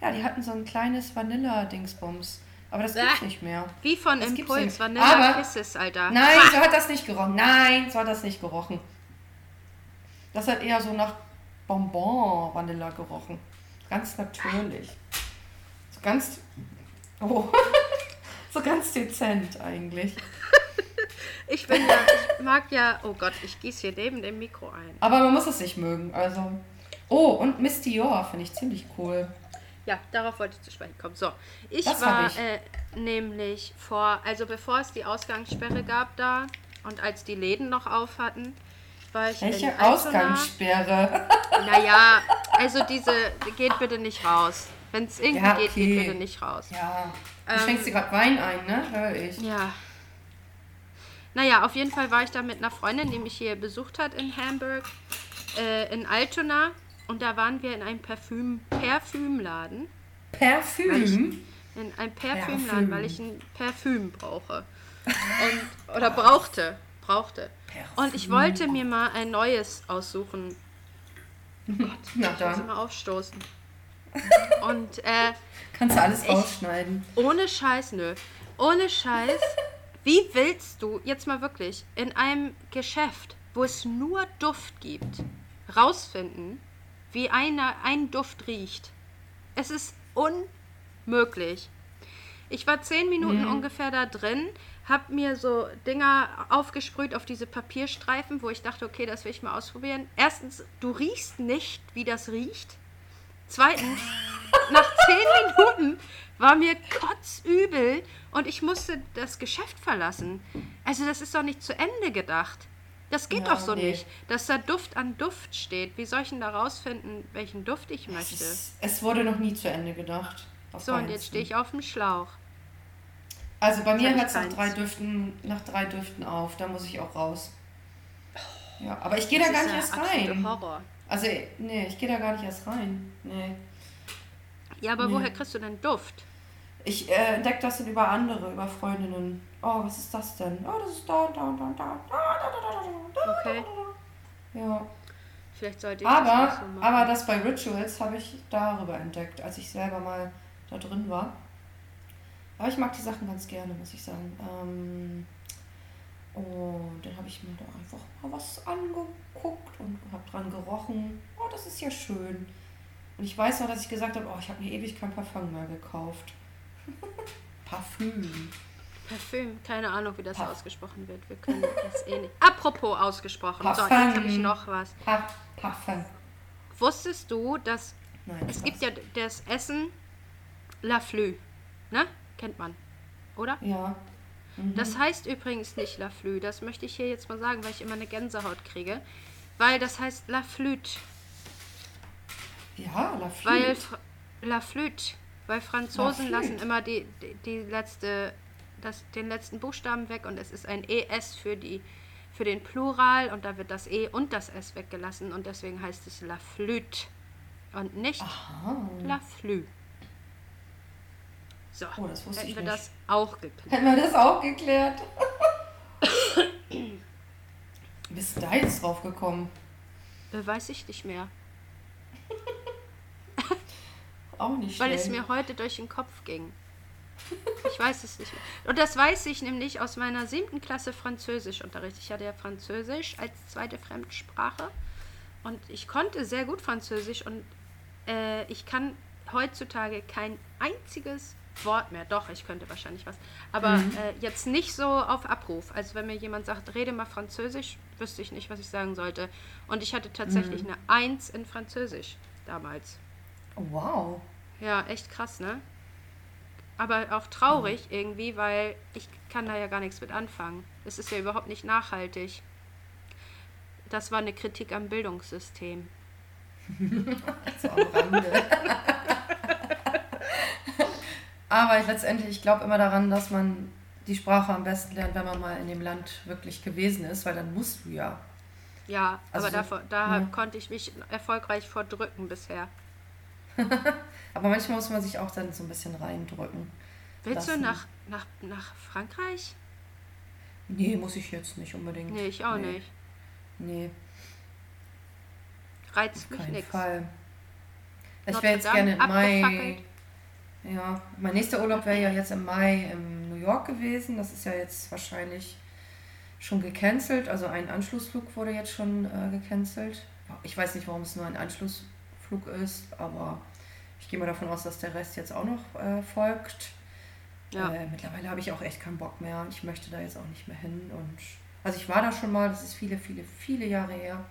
Ja, die hatten so ein kleines Vanilla-Dingsbums. Aber das gibt's nicht mehr. Wie von Das Impuls. Vanilla Aber- Kisses, Alter. Nein, so hat das nicht gerochen. Nein, so hat das nicht gerochen. Das hat eher so nach Bonbon-Vanilla gerochen. Ganz natürlich. So ganz. Oh. so ganz dezent eigentlich. Ich bin ja, ich mag ja, oh Gott, ich gieße hier neben dem Mikro ein. Aber man muss es nicht mögen. Also. Oh, und Miss Dior finde ich ziemlich cool. Ja, darauf wollte ich zu sprechen kommen. So, ich Das war ich. Äh, nämlich vor, also bevor es die Ausgangssperre gab da und als die Läden noch auf hatten, war ich Welche in. Ausgangssperre? Naja, also diese, geht bitte nicht raus. Wenn es irgendwie Ja, geht, okay. geht bitte nicht raus. ja. Du Ähm, schenkst dir gerade Wein ein, ne? Hör ich. Ja. Naja, auf jeden Fall war ich da mit einer Freundin, die mich hier besucht hat in Hamburg, äh, in Altona. Und da waren wir in einem Parfüm, Parfümladen. Parfüm. In einem Parfümladen, Parfüm. weil ich ein Parfüm brauche. Und, oder brauchte. Brauchte. Und ich wollte mir mal ein neues aussuchen. Na Ich muss mal aufstoßen. Und äh, Kannst du alles rausschneiden. ohne Scheiß, nö. Ohne Scheiß. Wie willst du, jetzt mal wirklich, in einem Geschäft, wo es nur Duft gibt, rausfinden, wie einer, ein Duft riecht? Es ist unmöglich. Ich war zehn Minuten ungefähr da drin, hab mir so Dinger aufgesprüht auf diese Papierstreifen, wo ich dachte, okay, das will ich mal ausprobieren. Erstens, du riechst nicht, wie das riecht. Zweitens, nach zehn Minuten war mir kotzübel und ich musste das Geschäft verlassen. Also das ist doch nicht zu Ende gedacht. Das geht Ja, doch so nee. nicht, dass da Duft an Duft steht. Wie soll ich denn da rausfinden, welchen Duft ich Es, möchte? ist, es wurde noch nie zu Ende gedacht. So, und jetzt stehe ich auf dem Schlauch. Also bei mir hört es nach drei Düften, nach drei Düften auf. Da muss ich auch raus. Ja, aber ich gehe da gar nicht erst rein. Horror. Also, nee, ich gehe da gar nicht erst rein. Nee. Ja, aber Nee. woher kriegst du denn Duft? Ich äh, entdecke das dann über andere, über Freundinnen. Oh, was ist das denn? Oh, das ist da und da und da und da. da, da, da, da, da, da. Okay. Ja. Vielleicht sollte ich das Aber, so machen. aber das bei Rituals habe ich darüber entdeckt, als ich selber mal da drin war. Aber ich mag die Sachen ganz gerne, muss ich sagen. Ähm, und dann habe ich mir da einfach mal was angeguckt und habe dran gerochen. Oh, das ist ja schön. Und ich weiß noch, dass ich gesagt habe, oh, ich habe mir ewig kein Parfum mehr gekauft. Parfüm. Parfüm, keine Ahnung, wie das Parf- ausgesprochen wird. Wir können das eh nicht. Apropos ausgesprochen. So, jetzt Parfum. habe ich noch was. Pa Parfum. Wusstest du, dass Nein, es gibt ja das Essen La Flü, ne? Kennt man, oder? Ja. Das heißt übrigens nicht La Flûte. Das möchte ich hier jetzt mal sagen, weil ich immer eine Gänsehaut kriege. Weil das heißt La Flûte. Ja, La Flûte. Weil La Flûte. Weil Franzosen lassen immer die, die, die letzte, das, den letzten Buchstaben weg und es ist ein ES für, die, für den Plural und da wird das E und das S weggelassen und deswegen heißt es La Flûte und nicht Aha. La Flûte. So, Oh, das wusste hätten ich wir nicht. das auch geklärt. Hätten wir das auch geklärt? Wie bist du da jetzt drauf gekommen? Weiß ich nicht mehr. Auch nicht Weil schnell. es mir heute durch den Kopf ging. Ich weiß es nicht mehr. Und das weiß ich nämlich aus meiner siebten Klasse Französischunterricht. Ich hatte ja Französisch als zweite Fremdsprache und ich konnte sehr gut Französisch und äh, ich kann heutzutage kein einziges Wort mehr. Doch, ich könnte wahrscheinlich was. Aber äh, jetzt nicht so auf Abruf. Also wenn mir jemand sagt, rede mal Französisch, wüsste ich nicht, was ich sagen sollte. Und ich hatte tatsächlich eine Eins in Französisch damals. Wow. Ja, echt krass, ne? Aber auch traurig irgendwie, weil ich kann da ja gar nichts mit anfangen. Es ist ja überhaupt nicht nachhaltig. Das war eine Kritik am Bildungssystem. So am Rande. Aber ich letztendlich, ich glaube immer daran, dass man die Sprache am besten lernt, wenn man mal in dem Land wirklich gewesen ist, weil dann musst du ja. Ja, Also aber davor, da ja. konnte ich mich erfolgreich vordrücken bisher. Aber manchmal muss man sich auch dann so ein bisschen reindrücken. Willst du Lassen. nach, nach, nach Frankreich? Nee, muss ich jetzt nicht unbedingt. Nee, ich auch nee. nicht. Nee, Reizt mich keinen nix. Fall. Ich wäre jetzt gerne im Mai. Ja, mein nächster Urlaub wäre ja jetzt im Mai in New York gewesen. Das ist ja jetzt wahrscheinlich schon gecancelt. Also ein Anschlussflug wurde jetzt schon äh, gecancelt. Ich weiß nicht, warum es nur ein Anschlussflug ist, aber ich gehe mal davon aus, dass der Rest jetzt auch noch äh, folgt. Ja. Äh, mittlerweile habe ich auch echt keinen Bock mehr. Ich möchte da jetzt auch nicht mehr hin. Und also ich war da schon mal, das ist viele, viele, viele Jahre her.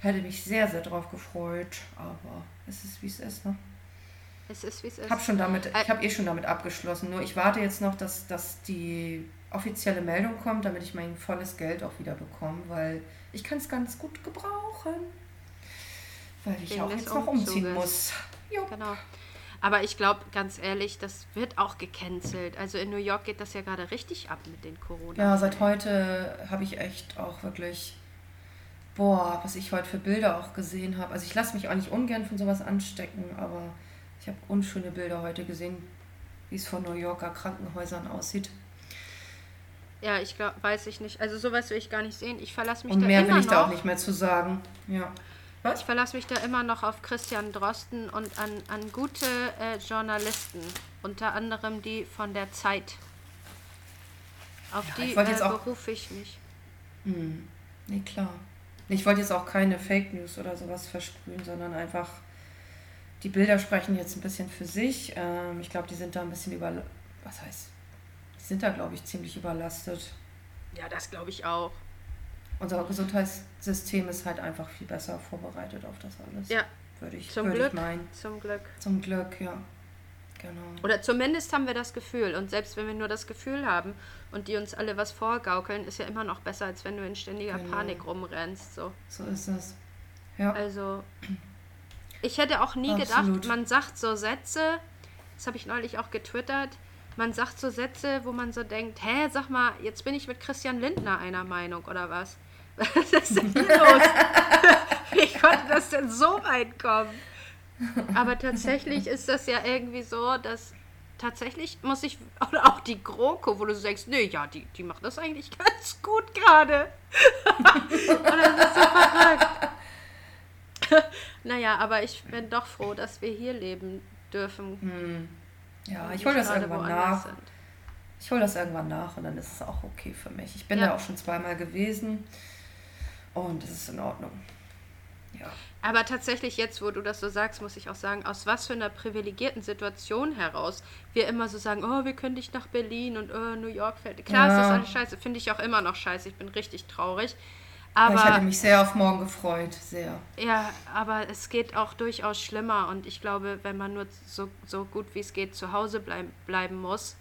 Hätte mich sehr, sehr drauf gefreut, aber es ist wie es ist. Ne? Es ist, wie es ist. Hab schon damit, Äh, ich habe eh schon damit abgeschlossen. Nur ich warte jetzt noch, dass, dass die offizielle Meldung kommt, damit ich mein volles Geld auch wieder bekomme, weil ich kann es ganz gut gebrauchen. Weil ich auch jetzt noch umziehen muss. Jo. Genau. Aber ich glaube, ganz ehrlich, das wird auch gecancelt. Also in New York geht das ja gerade richtig ab mit den Corona. Ja, seit heute habe ich echt auch wirklich, boah, was ich heute für Bilder auch gesehen habe. Also ich lasse mich auch nicht ungern von sowas anstecken, aber ich habe unschöne Bilder heute gesehen, wie es von New Yorker Krankenhäusern aussieht. Ja, ich glaub, weiß ich nicht. Also sowas will ich gar nicht sehen. Ich verlasse mich Und da mehr will ich noch. da auch nicht mehr zu sagen. Ja. Ich verlasse mich da immer noch auf Christian Drosten und an, an gute äh, Journalisten, unter anderem die von der Zeit. Auf Ja, die ich äh, auch- berufe ich mich. Hm. Nee, klar. Ich wollte jetzt auch keine Fake News oder sowas versprühen, sondern einfach, die Bilder sprechen jetzt ein bisschen für sich. Ähm, ich glaube, die sind da ein bisschen über, was heißt, die sind da, glaube ich, ziemlich überlastet. Ja, das glaube ich auch. Unser Gesundheitssystem ist halt einfach viel besser vorbereitet auf das alles. Ja, Würde ich, zum würde Glück. ich meinen. Zum Glück. Zum Glück, ja. Genau. Oder zumindest haben wir das Gefühl. Und selbst wenn wir nur das Gefühl haben und die uns alle was vorgaukeln, ist ja immer noch besser, als wenn du in ständiger Genau. Panik rumrennst. So. So ist es. Ja. Also, ich hätte auch nie Absolut. gedacht, man sagt so Sätze, das habe ich neulich auch getwittert, man sagt so Sätze, wo man so denkt, hä, sag mal, jetzt bin ich mit Christian Lindner einer Meinung oder was? Was ist denn los? Wie konnte das denn so weit kommen? Aber tatsächlich ist das ja irgendwie so, dass tatsächlich muss ich, oder auch die GroKo, wo du denkst, nee, ja, die, die macht das eigentlich ganz gut gerade. Und das ist so verrückt. naja, aber ich bin doch froh, dass wir hier leben dürfen. Hm. Ja, ich hole das irgendwann nach. sind. Ich hole das irgendwann nach und dann ist es auch okay für mich. Ich bin Ja. da auch schon zweimal gewesen und es ist in Ordnung. Ja. Aber tatsächlich jetzt, wo du das so sagst, muss ich auch sagen, aus was für einer privilegierten Situation heraus wir immer so sagen, oh, wir können nicht nach Berlin und oh, New York fällt. Klar, Ja. ist das alles scheiße, finde ich auch immer noch scheiße. Ich bin richtig traurig. Aber ich hatte mich sehr auf morgen gefreut, sehr. Ja, aber es geht auch durchaus schlimmer und ich glaube, wenn man nur so, so gut wie es geht zu Hause bleib, bleiben muss,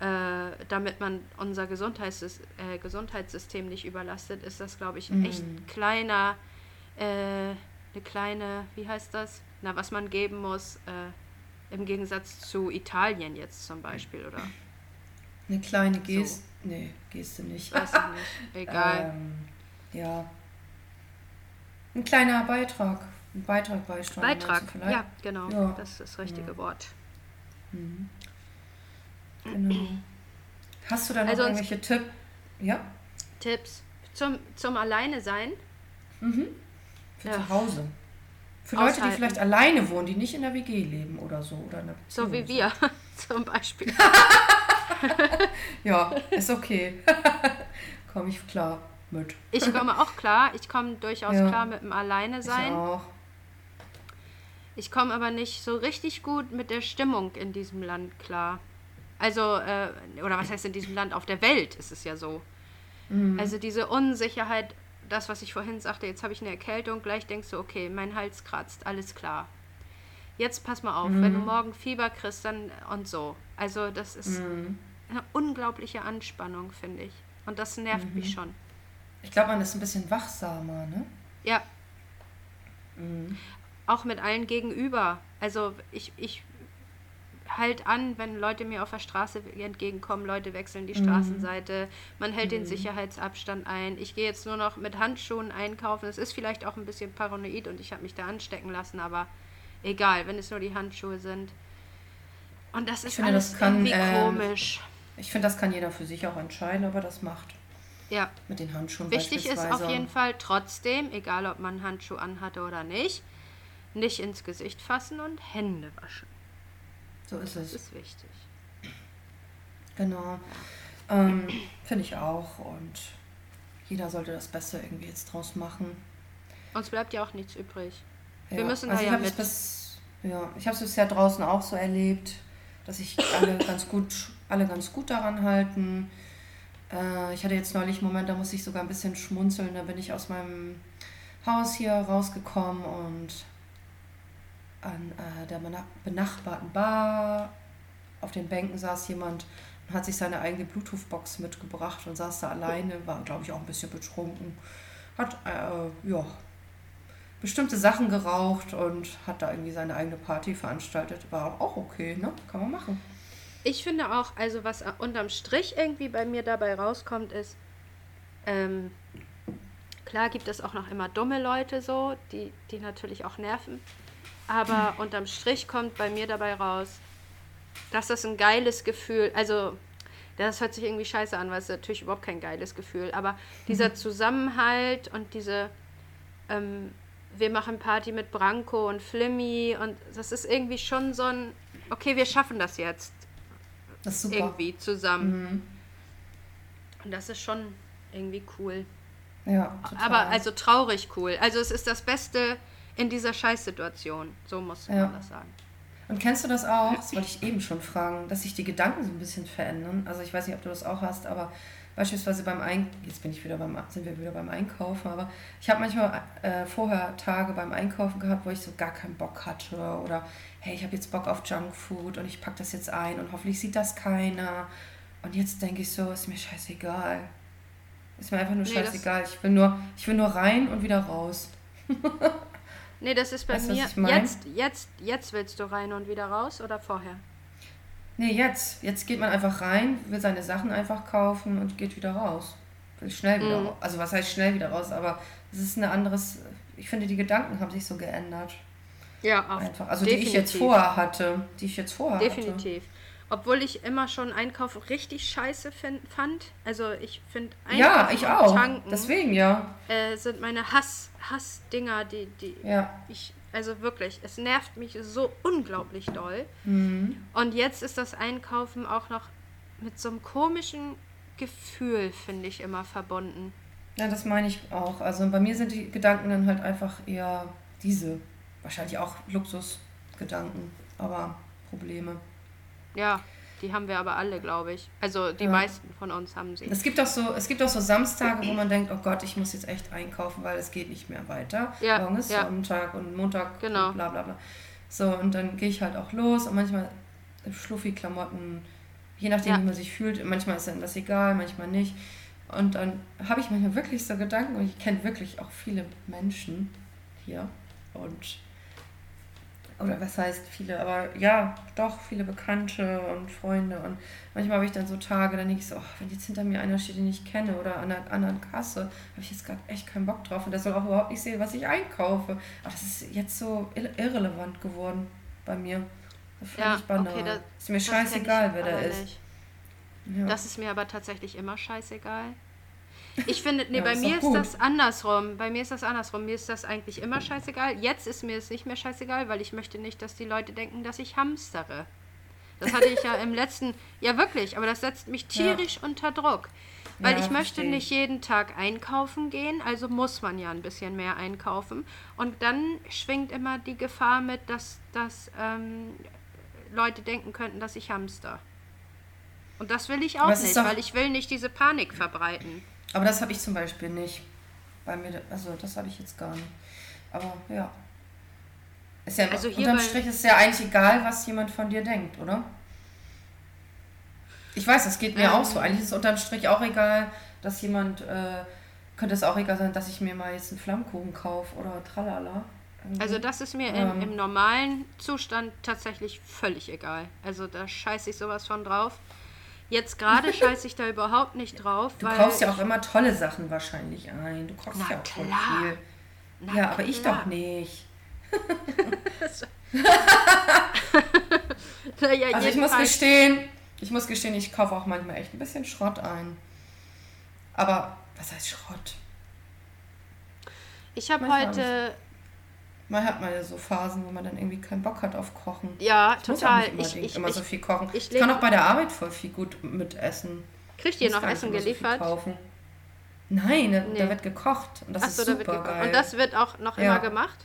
äh, damit man unser Gesundheitssys äh, Gesundheitssystem nicht überlastet, ist das, glaube ich, Mhm. echt kleiner, äh, eine kleine, wie heißt das? Na, was man geben muss, äh, im Gegensatz zu Italien jetzt zum Beispiel, oder? Eine kleine Geste. Nee, Geste nicht. Weiß ich nicht. Egal. Ähm, ja. Ein kleiner Beitrag. Ein Beitrag beisteuern. Beitrag, vielleicht? ja, genau. Ja. Das ist das richtige Ja. Wort. Mhm. Genau. Hast du da noch Also irgendwelche Tipps? Ja? Tipps zum, zum Alleine sein. Mhm. Für Ja. zu Hause. Für Leute, die Aushalten. vielleicht alleine wohnen, die nicht in der WG leben oder so. Oder in einer So wie wir zum Beispiel. Ja, ist okay. Komme ich klar mit. Ich komme auch klar. Ich komme durchaus Ja. klar mit dem Alleine Ich sein. auch. Ich komme aber nicht so richtig gut mit der Stimmung in diesem Land klar. Also, äh, oder was heißt in diesem Land? Auf der Welt ist es ja so. Mhm. Also diese Unsicherheit, das, was ich vorhin sagte, jetzt habe ich eine Erkältung, gleich denkst du, okay, mein Hals kratzt, alles klar. Jetzt pass mal auf, wenn du morgen Fieber kriegst, dann und so. Also das ist Mhm. eine unglaubliche Anspannung, finde ich. Und das nervt mich schon. Ich glaube, man ist ein bisschen wachsamer, ne? Ja, Mhm. auch mit allen gegenüber. Also ich, ich halt an, wenn Leute mir auf der Straße entgegenkommen, Leute wechseln die Straßenseite, man hält den Sicherheitsabstand ein. Ich gehe jetzt nur noch mit Handschuhen einkaufen. Es ist vielleicht auch ein bisschen paranoid und ich habe mich da anstecken lassen, aber egal, wenn es nur die Handschuhe sind. Und das ist finde, alles das kann, irgendwie ähm, komisch. Ich finde, das kann jeder für sich auch entscheiden, ob er das macht. Ja. Mit den Handschuhen Wichtig ist auf jeden Fall trotzdem, egal ob man Handschuh anhatte oder nicht, nicht ins Gesicht fassen und Hände waschen. So ist Das es. ist wichtig. Genau. Ähm, finde ich auch. Und jeder sollte das Beste irgendwie jetzt draus machen. Uns bleibt ja auch nichts übrig. Ja. Wir müssen da also ich ja habe es mit. bis, ja, ich habe es bisher draußen auch so erlebt, dass sich alle ganz gut, alle ganz gut daran halten. Äh, ich hatte jetzt neulich einen Moment, da musste ich sogar ein bisschen schmunzeln. Da bin ich aus meinem Haus hier rausgekommen und an äh, der bena- benachbarten Bar auf den Bänken saß jemand und hat sich seine eigene Bluetooth-Box mitgebracht und saß da alleine, war glaube ich auch ein bisschen betrunken, hat äh, ja bestimmte Sachen geraucht und hat da irgendwie seine eigene Party veranstaltet. War auch okay, ne? Kann man machen. Ich finde auch, also was unterm Strich irgendwie bei mir dabei rauskommt, ist, ähm, klar gibt es auch noch immer dumme Leute so, die, die natürlich auch nerven. Aber unterm Strich kommt bei mir dabei raus, dass das ein geiles Gefühl, also das hört sich irgendwie scheiße an, weil es ist natürlich überhaupt kein geiles Gefühl, aber dieser Zusammenhalt und diese, ähm, wir machen Party mit Branko und Flimmy und das ist irgendwie schon so ein, okay, wir schaffen das jetzt Das ist super. irgendwie zusammen. Mhm. Und das ist schon irgendwie cool. Ja, total. Aber also traurig cool. Also es ist das Beste in dieser Scheißsituation. So muss Ja. man das sagen. Und kennst du das auch? Das wollte ich eben schon fragen, dass sich die Gedanken so ein bisschen verändern. Also ich weiß nicht, ob du das auch hast, aber beispielsweise beim Ein jetzt bin ich wieder beim sind wir wieder beim Einkaufen, aber ich habe manchmal äh, vorher Tage beim Einkaufen gehabt, wo ich so gar keinen Bock hatte oder hey, ich habe jetzt Bock auf Junkfood und ich packe das jetzt ein und hoffentlich sieht das keiner. Und jetzt denke ich so, ist mir scheißegal. Ist mir einfach nur Nee, scheißegal. Ich will nur ich will nur rein und wieder raus. Nee, das ist bei Weißt mir. ich mein? Jetzt, jetzt, jetzt willst du rein und wieder raus oder vorher? Nee, jetzt. Jetzt geht man einfach rein, will seine Sachen einfach kaufen und geht wieder raus. Will schnell wieder Mhm. raus. Also was heißt schnell wieder raus, aber es ist ein anderes. Ich finde, die Gedanken haben sich so geändert. Ja, auch. Einfach. Also die ich jetzt definitiv. vorher hatte. Die ich jetzt vorher hatte. Definitiv. Obwohl ich immer schon Einkaufen richtig scheiße fin- fand. Also ich finde Ja, ich auch. Tanken Deswegen ja. äh, sind meine Hass, Hassdinger, die, die Ja. ich, also wirklich, es nervt mich so unglaublich doll. Mhm. Und jetzt ist das Einkaufen auch noch mit so einem komischen Gefühl, finde ich, immer verbunden. Ja, das meine ich auch. Also bei mir sind die Gedanken dann halt einfach eher diese. Wahrscheinlich auch Luxusgedanken, aber Probleme. Ja, die haben wir aber alle, glaube ich. Also die Ja. meisten von uns haben sie. Es gibt auch so, es gibt auch so Samstage, wo man denkt, oh Gott, ich muss jetzt echt einkaufen, weil es geht nicht mehr weiter. Ja, Morgen ist ja. Sonntag und Montag Genau. und bla bla bla. So, und dann gehe ich halt auch los und manchmal Schluffi-Klamotten Je nachdem, Ja. wie man sich fühlt. Manchmal ist einem das egal, manchmal nicht. Und dann habe ich manchmal wirklich so Gedanken und ich kenne wirklich auch viele Menschen hier. Und oder was heißt viele, aber ja, doch viele Bekannte und Freunde. Und manchmal habe ich dann so Tage, dann denke ich so, oh, wenn jetzt hinter mir einer steht, den ich kenne oder an einer anderen Kasse, habe ich jetzt gerade echt keinen Bock drauf. Und der soll auch überhaupt nicht sehen, was ich einkaufe. Aber das ist jetzt so irre- irrelevant geworden bei mir. Das ist Ja, völlig banal. okay, das- ist mir scheißegal, wer der aber ist. Ja. Das ist mir aber tatsächlich immer scheißegal. Ich finde, nee, Ja, bei mir gut. ist das andersrum. Bei mir ist das andersrum. Mir ist das eigentlich immer scheißegal. Jetzt ist mir es nicht mehr scheißegal, weil ich möchte nicht, dass die Leute denken, dass ich hamstere. Das hatte ich ja im letzten, ja wirklich, aber das setzt mich Ja. tierisch unter Druck. Weil Ja, ich möchte versteh ich. nicht jeden Tag einkaufen gehen, also muss man ja ein bisschen mehr einkaufen. Und dann schwingt immer die Gefahr mit, dass, dass ähm, Leute denken könnten, dass ich hamster. Und das will ich auch nicht, weil ich will nicht diese Panik verbreiten. Aber das habe ich zum Beispiel nicht. Bei mir, also das habe ich jetzt gar nicht. Aber ja. Ist ja Also unterm Strich ist ja eigentlich egal, was jemand von dir denkt, oder? Ich weiß, das geht mir Ähm. auch so. Eigentlich ist es unterm Strich auch egal, dass jemand, äh, könnte es auch egal sein, dass ich mir mal jetzt einen Flammkuchen kaufe oder tralala. Irgendwie. Also das ist mir Ähm. im, im normalen Zustand tatsächlich völlig egal. Also da scheiße ich sowas von drauf. Jetzt gerade scheiße ich da überhaupt nicht drauf, du kaufst ja auch immer tolle Sachen wahrscheinlich ein. Du kaufst Na ja auch klar. viel. Na ja, aber ich klar. doch nicht. Naja, Also ich muss gestehen, ich muss gestehen, ich kaufe auch manchmal echt ein bisschen Schrott ein. Aber was heißt Schrott? Ich habe heute, Man hat mal so Phasen, wo man dann irgendwie keinen Bock hat auf Kochen. ja, Ich muss auch total. nicht Ich, ich, immer ich, so viel kochen. ich Ich, kann auch bei der Arbeit voll viel gut mit essen. kriegt ihr Muss noch Essen so geliefert? kaufen. Nein, da, Nee. da wird gekocht. Und das Achso, ist da super wird gekocht. geil. Und das wird auch noch Ja. immer gemacht?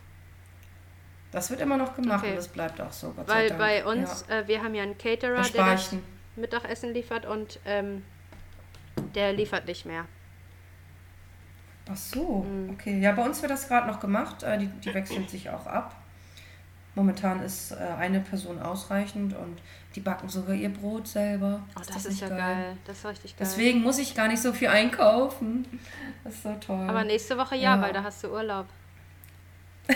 das wird immer noch gemacht Okay. und das bleibt auch so. Gott Weil bei uns, äh, wir haben ja einen ja. Caterer, der das. Mittagessen liefert und ähm, der liefert nicht mehr. Ach so, Mhm. okay. Ja, bei uns wird das gerade noch gemacht. Äh, Die, die wechseln sich auch ab. Momentan ist äh, eine Person ausreichend und die backen sogar ihr Brot selber. Oh, das, ist nicht ja geil. Das ist richtig geil. Deswegen muss ich gar nicht so viel einkaufen. Das ist so toll. Aber nächste Woche ja, Ja. weil da hast du Urlaub.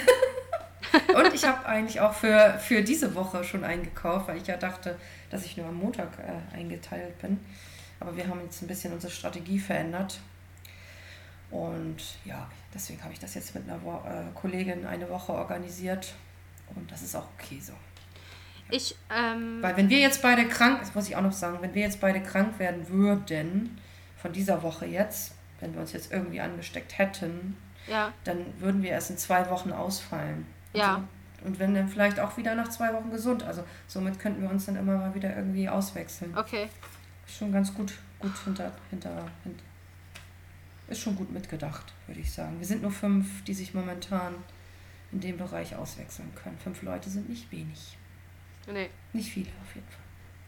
Und ich habe eigentlich auch für, für diese Woche schon eingekauft, weil ich ja dachte, dass ich nur am Montag äh, eingeteilt bin. Aber wir haben jetzt ein bisschen unsere Strategie verändert. Und ja, deswegen habe ich das jetzt mit einer Wo äh, Kollegin eine Woche organisiert. Und das ist auch okay so. Ich, ähm, Weil wenn wir jetzt beide krank, das muss ich auch noch sagen, wenn wir jetzt beide krank werden würden, von dieser Woche jetzt, wenn wir uns jetzt irgendwie angesteckt hätten, ja, dann würden wir erst in zwei Wochen ausfallen. Ja. Also, und wenn dann vielleicht auch wieder nach zwei Wochen gesund. Also somit könnten wir uns dann immer mal wieder irgendwie auswechseln. okay. Schon ganz gut, gut hinter, hinter, hinter. Ist schon gut mitgedacht, würde ich sagen. Wir sind nur fünf, die sich momentan in dem Bereich auswechseln können. Fünf Leute sind nicht wenig. Nee, Nicht viele auf jeden Fall.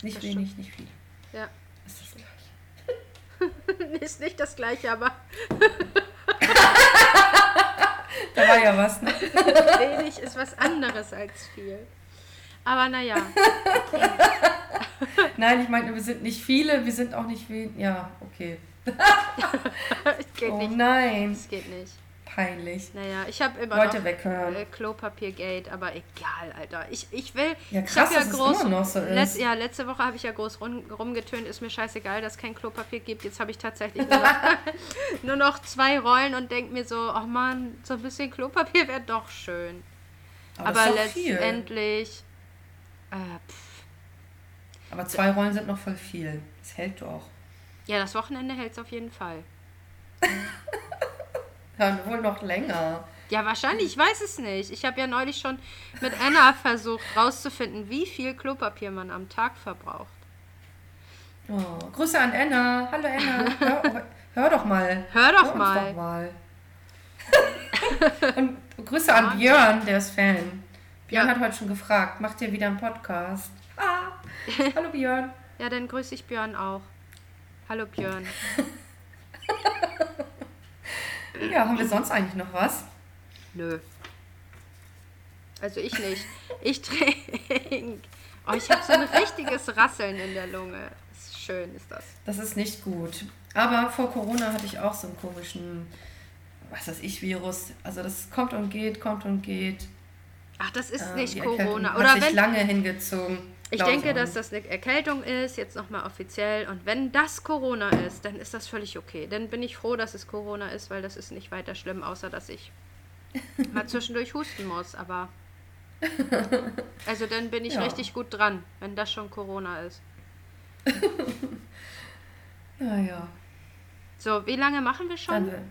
Nicht Das wenig, nicht viele. ja. Ist das gleich. Ist nicht das gleiche, aber Da war ja was, ne? wenig ist was anderes als viel. Aber naja, Nein, ich meine, wir sind nicht viele, wir sind auch nicht wenig. Ja, okay. es geht Oh nicht. nein, Es geht nicht. peinlich. Naja, ich habe immer Leute noch weghören. äh, Klopapiergate, aber egal, Alter. Ich, ich will. Ja, ich krass, hab ja dass es groß. immer noch so letz, ist. ja, letzte Woche habe ich ja groß rum, rumgetönt. Ist mir scheißegal, dass es kein Klopapier gibt. Jetzt habe ich tatsächlich nur noch, nur noch zwei Rollen und denke mir so, oh Mann, so ein bisschen Klopapier wäre doch schön. Aber, Aber, letztendlich. Äh, Aber zwei Rollen sind noch voll viel. Das hält doch. Ja, das Wochenende hält es auf jeden Fall. Ja, wohl noch länger. Ja, wahrscheinlich, ich weiß es nicht. Ich habe ja neulich schon mit Anna versucht rauszufinden, wie viel Klopapier man am Tag verbraucht. Oh, Grüße an Anna. Hallo Anna. Hör, hör doch mal. Hör doch uns mal. Doch mal. Und Grüße an Björn, der ist Fan. Björn Ja. hat heute schon gefragt, macht ihr wieder einen Podcast? Ah. Hallo Björn. Ja, dann grüße ich Björn auch. Hallo Björn. Ja, haben wir sonst eigentlich noch was? Nö. Also ich nicht. Ich trinke. Oh, ich habe so ein richtiges Rasseln in der Lunge. Schön ist das. Das ist nicht gut. Aber vor Corona hatte ich auch so einen komischen, was weiß ich, Virus. Also das kommt und geht, kommt und geht. Ach, das ist Ähm, nicht Corona. Hat Oder sich wenn. lange hingezogen. Ich Glaub denke, auch dass das eine Erkältung ist, jetzt nochmal offiziell. Und wenn das Corona ist, dann ist das völlig okay. Dann bin ich froh, dass es Corona ist, weil das ist nicht weiter schlimm, außer dass ich mal zwischendurch husten muss. Aber. Also dann bin ich Ja. richtig gut dran, wenn das schon Corona ist. Naja, So, wie lange machen wir schon? dann wir-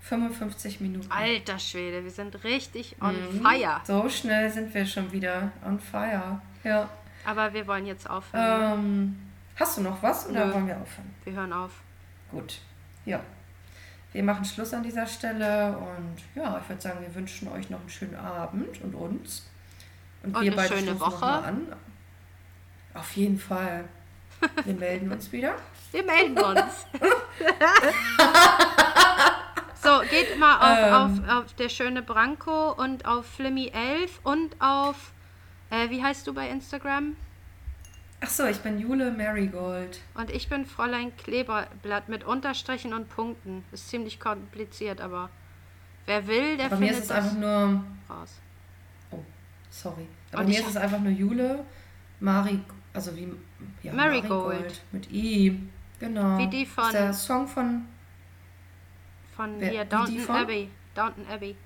55 Minuten. Alter Schwede, wir sind richtig on Mhm. fire. So schnell sind wir schon wieder on fire. Ja. Aber wir wollen jetzt aufhören. Ähm, hast du noch was oder Nö. wollen wir aufhören? Wir hören auf. Gut. Ja. Wir machen Schluss an dieser Stelle und ja, ich würde sagen, wir wünschen euch noch einen schönen Abend und uns. Und eine schöne stoßen noch Woche. mal an. Auf jeden Fall. Wir melden uns wieder. Wir melden uns. so, geht mal auf, Ähm. auf, auf der schöne Branko und auf Flimmy11 und auf, äh, wie heißt du bei Instagram? Ach so, ich bin Jule Marigold. Und ich bin Fräulein Kleberblatt mit Unterstrichen und Punkten. Ist ziemlich kompliziert, aber wer will, der Bei mir findet ist es das einfach nur. raus. Oh, sorry. Bei mir ist es einfach nur Jule Mari. Also wie. Ja, Marigold. Mit I. Genau. Wie die von- Ist der Song von. Von Wer- hier, die Downton? Abbey. Downton Abbey.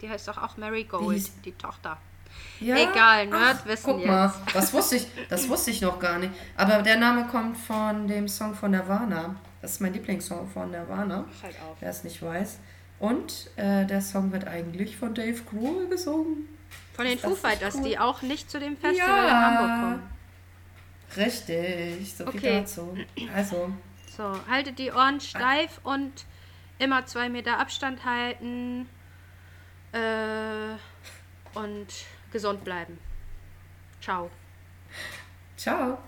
Die heißt doch auch Mary Wie Gold, hieß- die Tochter. Ja? Egal, Nerdwissen Guck mal, jetzt. das wusste ich, das wusste ich noch gar nicht. Aber der Name kommt von dem Song von Nirvana. Das ist mein Lieblingssong von Nirvana, Halt auf. wer es nicht weiß. Und äh, der Song wird eigentlich von Dave Grohl gesungen. Von den Foo Fighters, cool? die auch nicht zu dem Festival Ja. in Hamburg kommen. Richtig, so viel Okay. dazu. Also, So, haltet die Ohren steif und immer zwei Meter Abstand halten äh, und gesund bleiben. Ciao. ciao.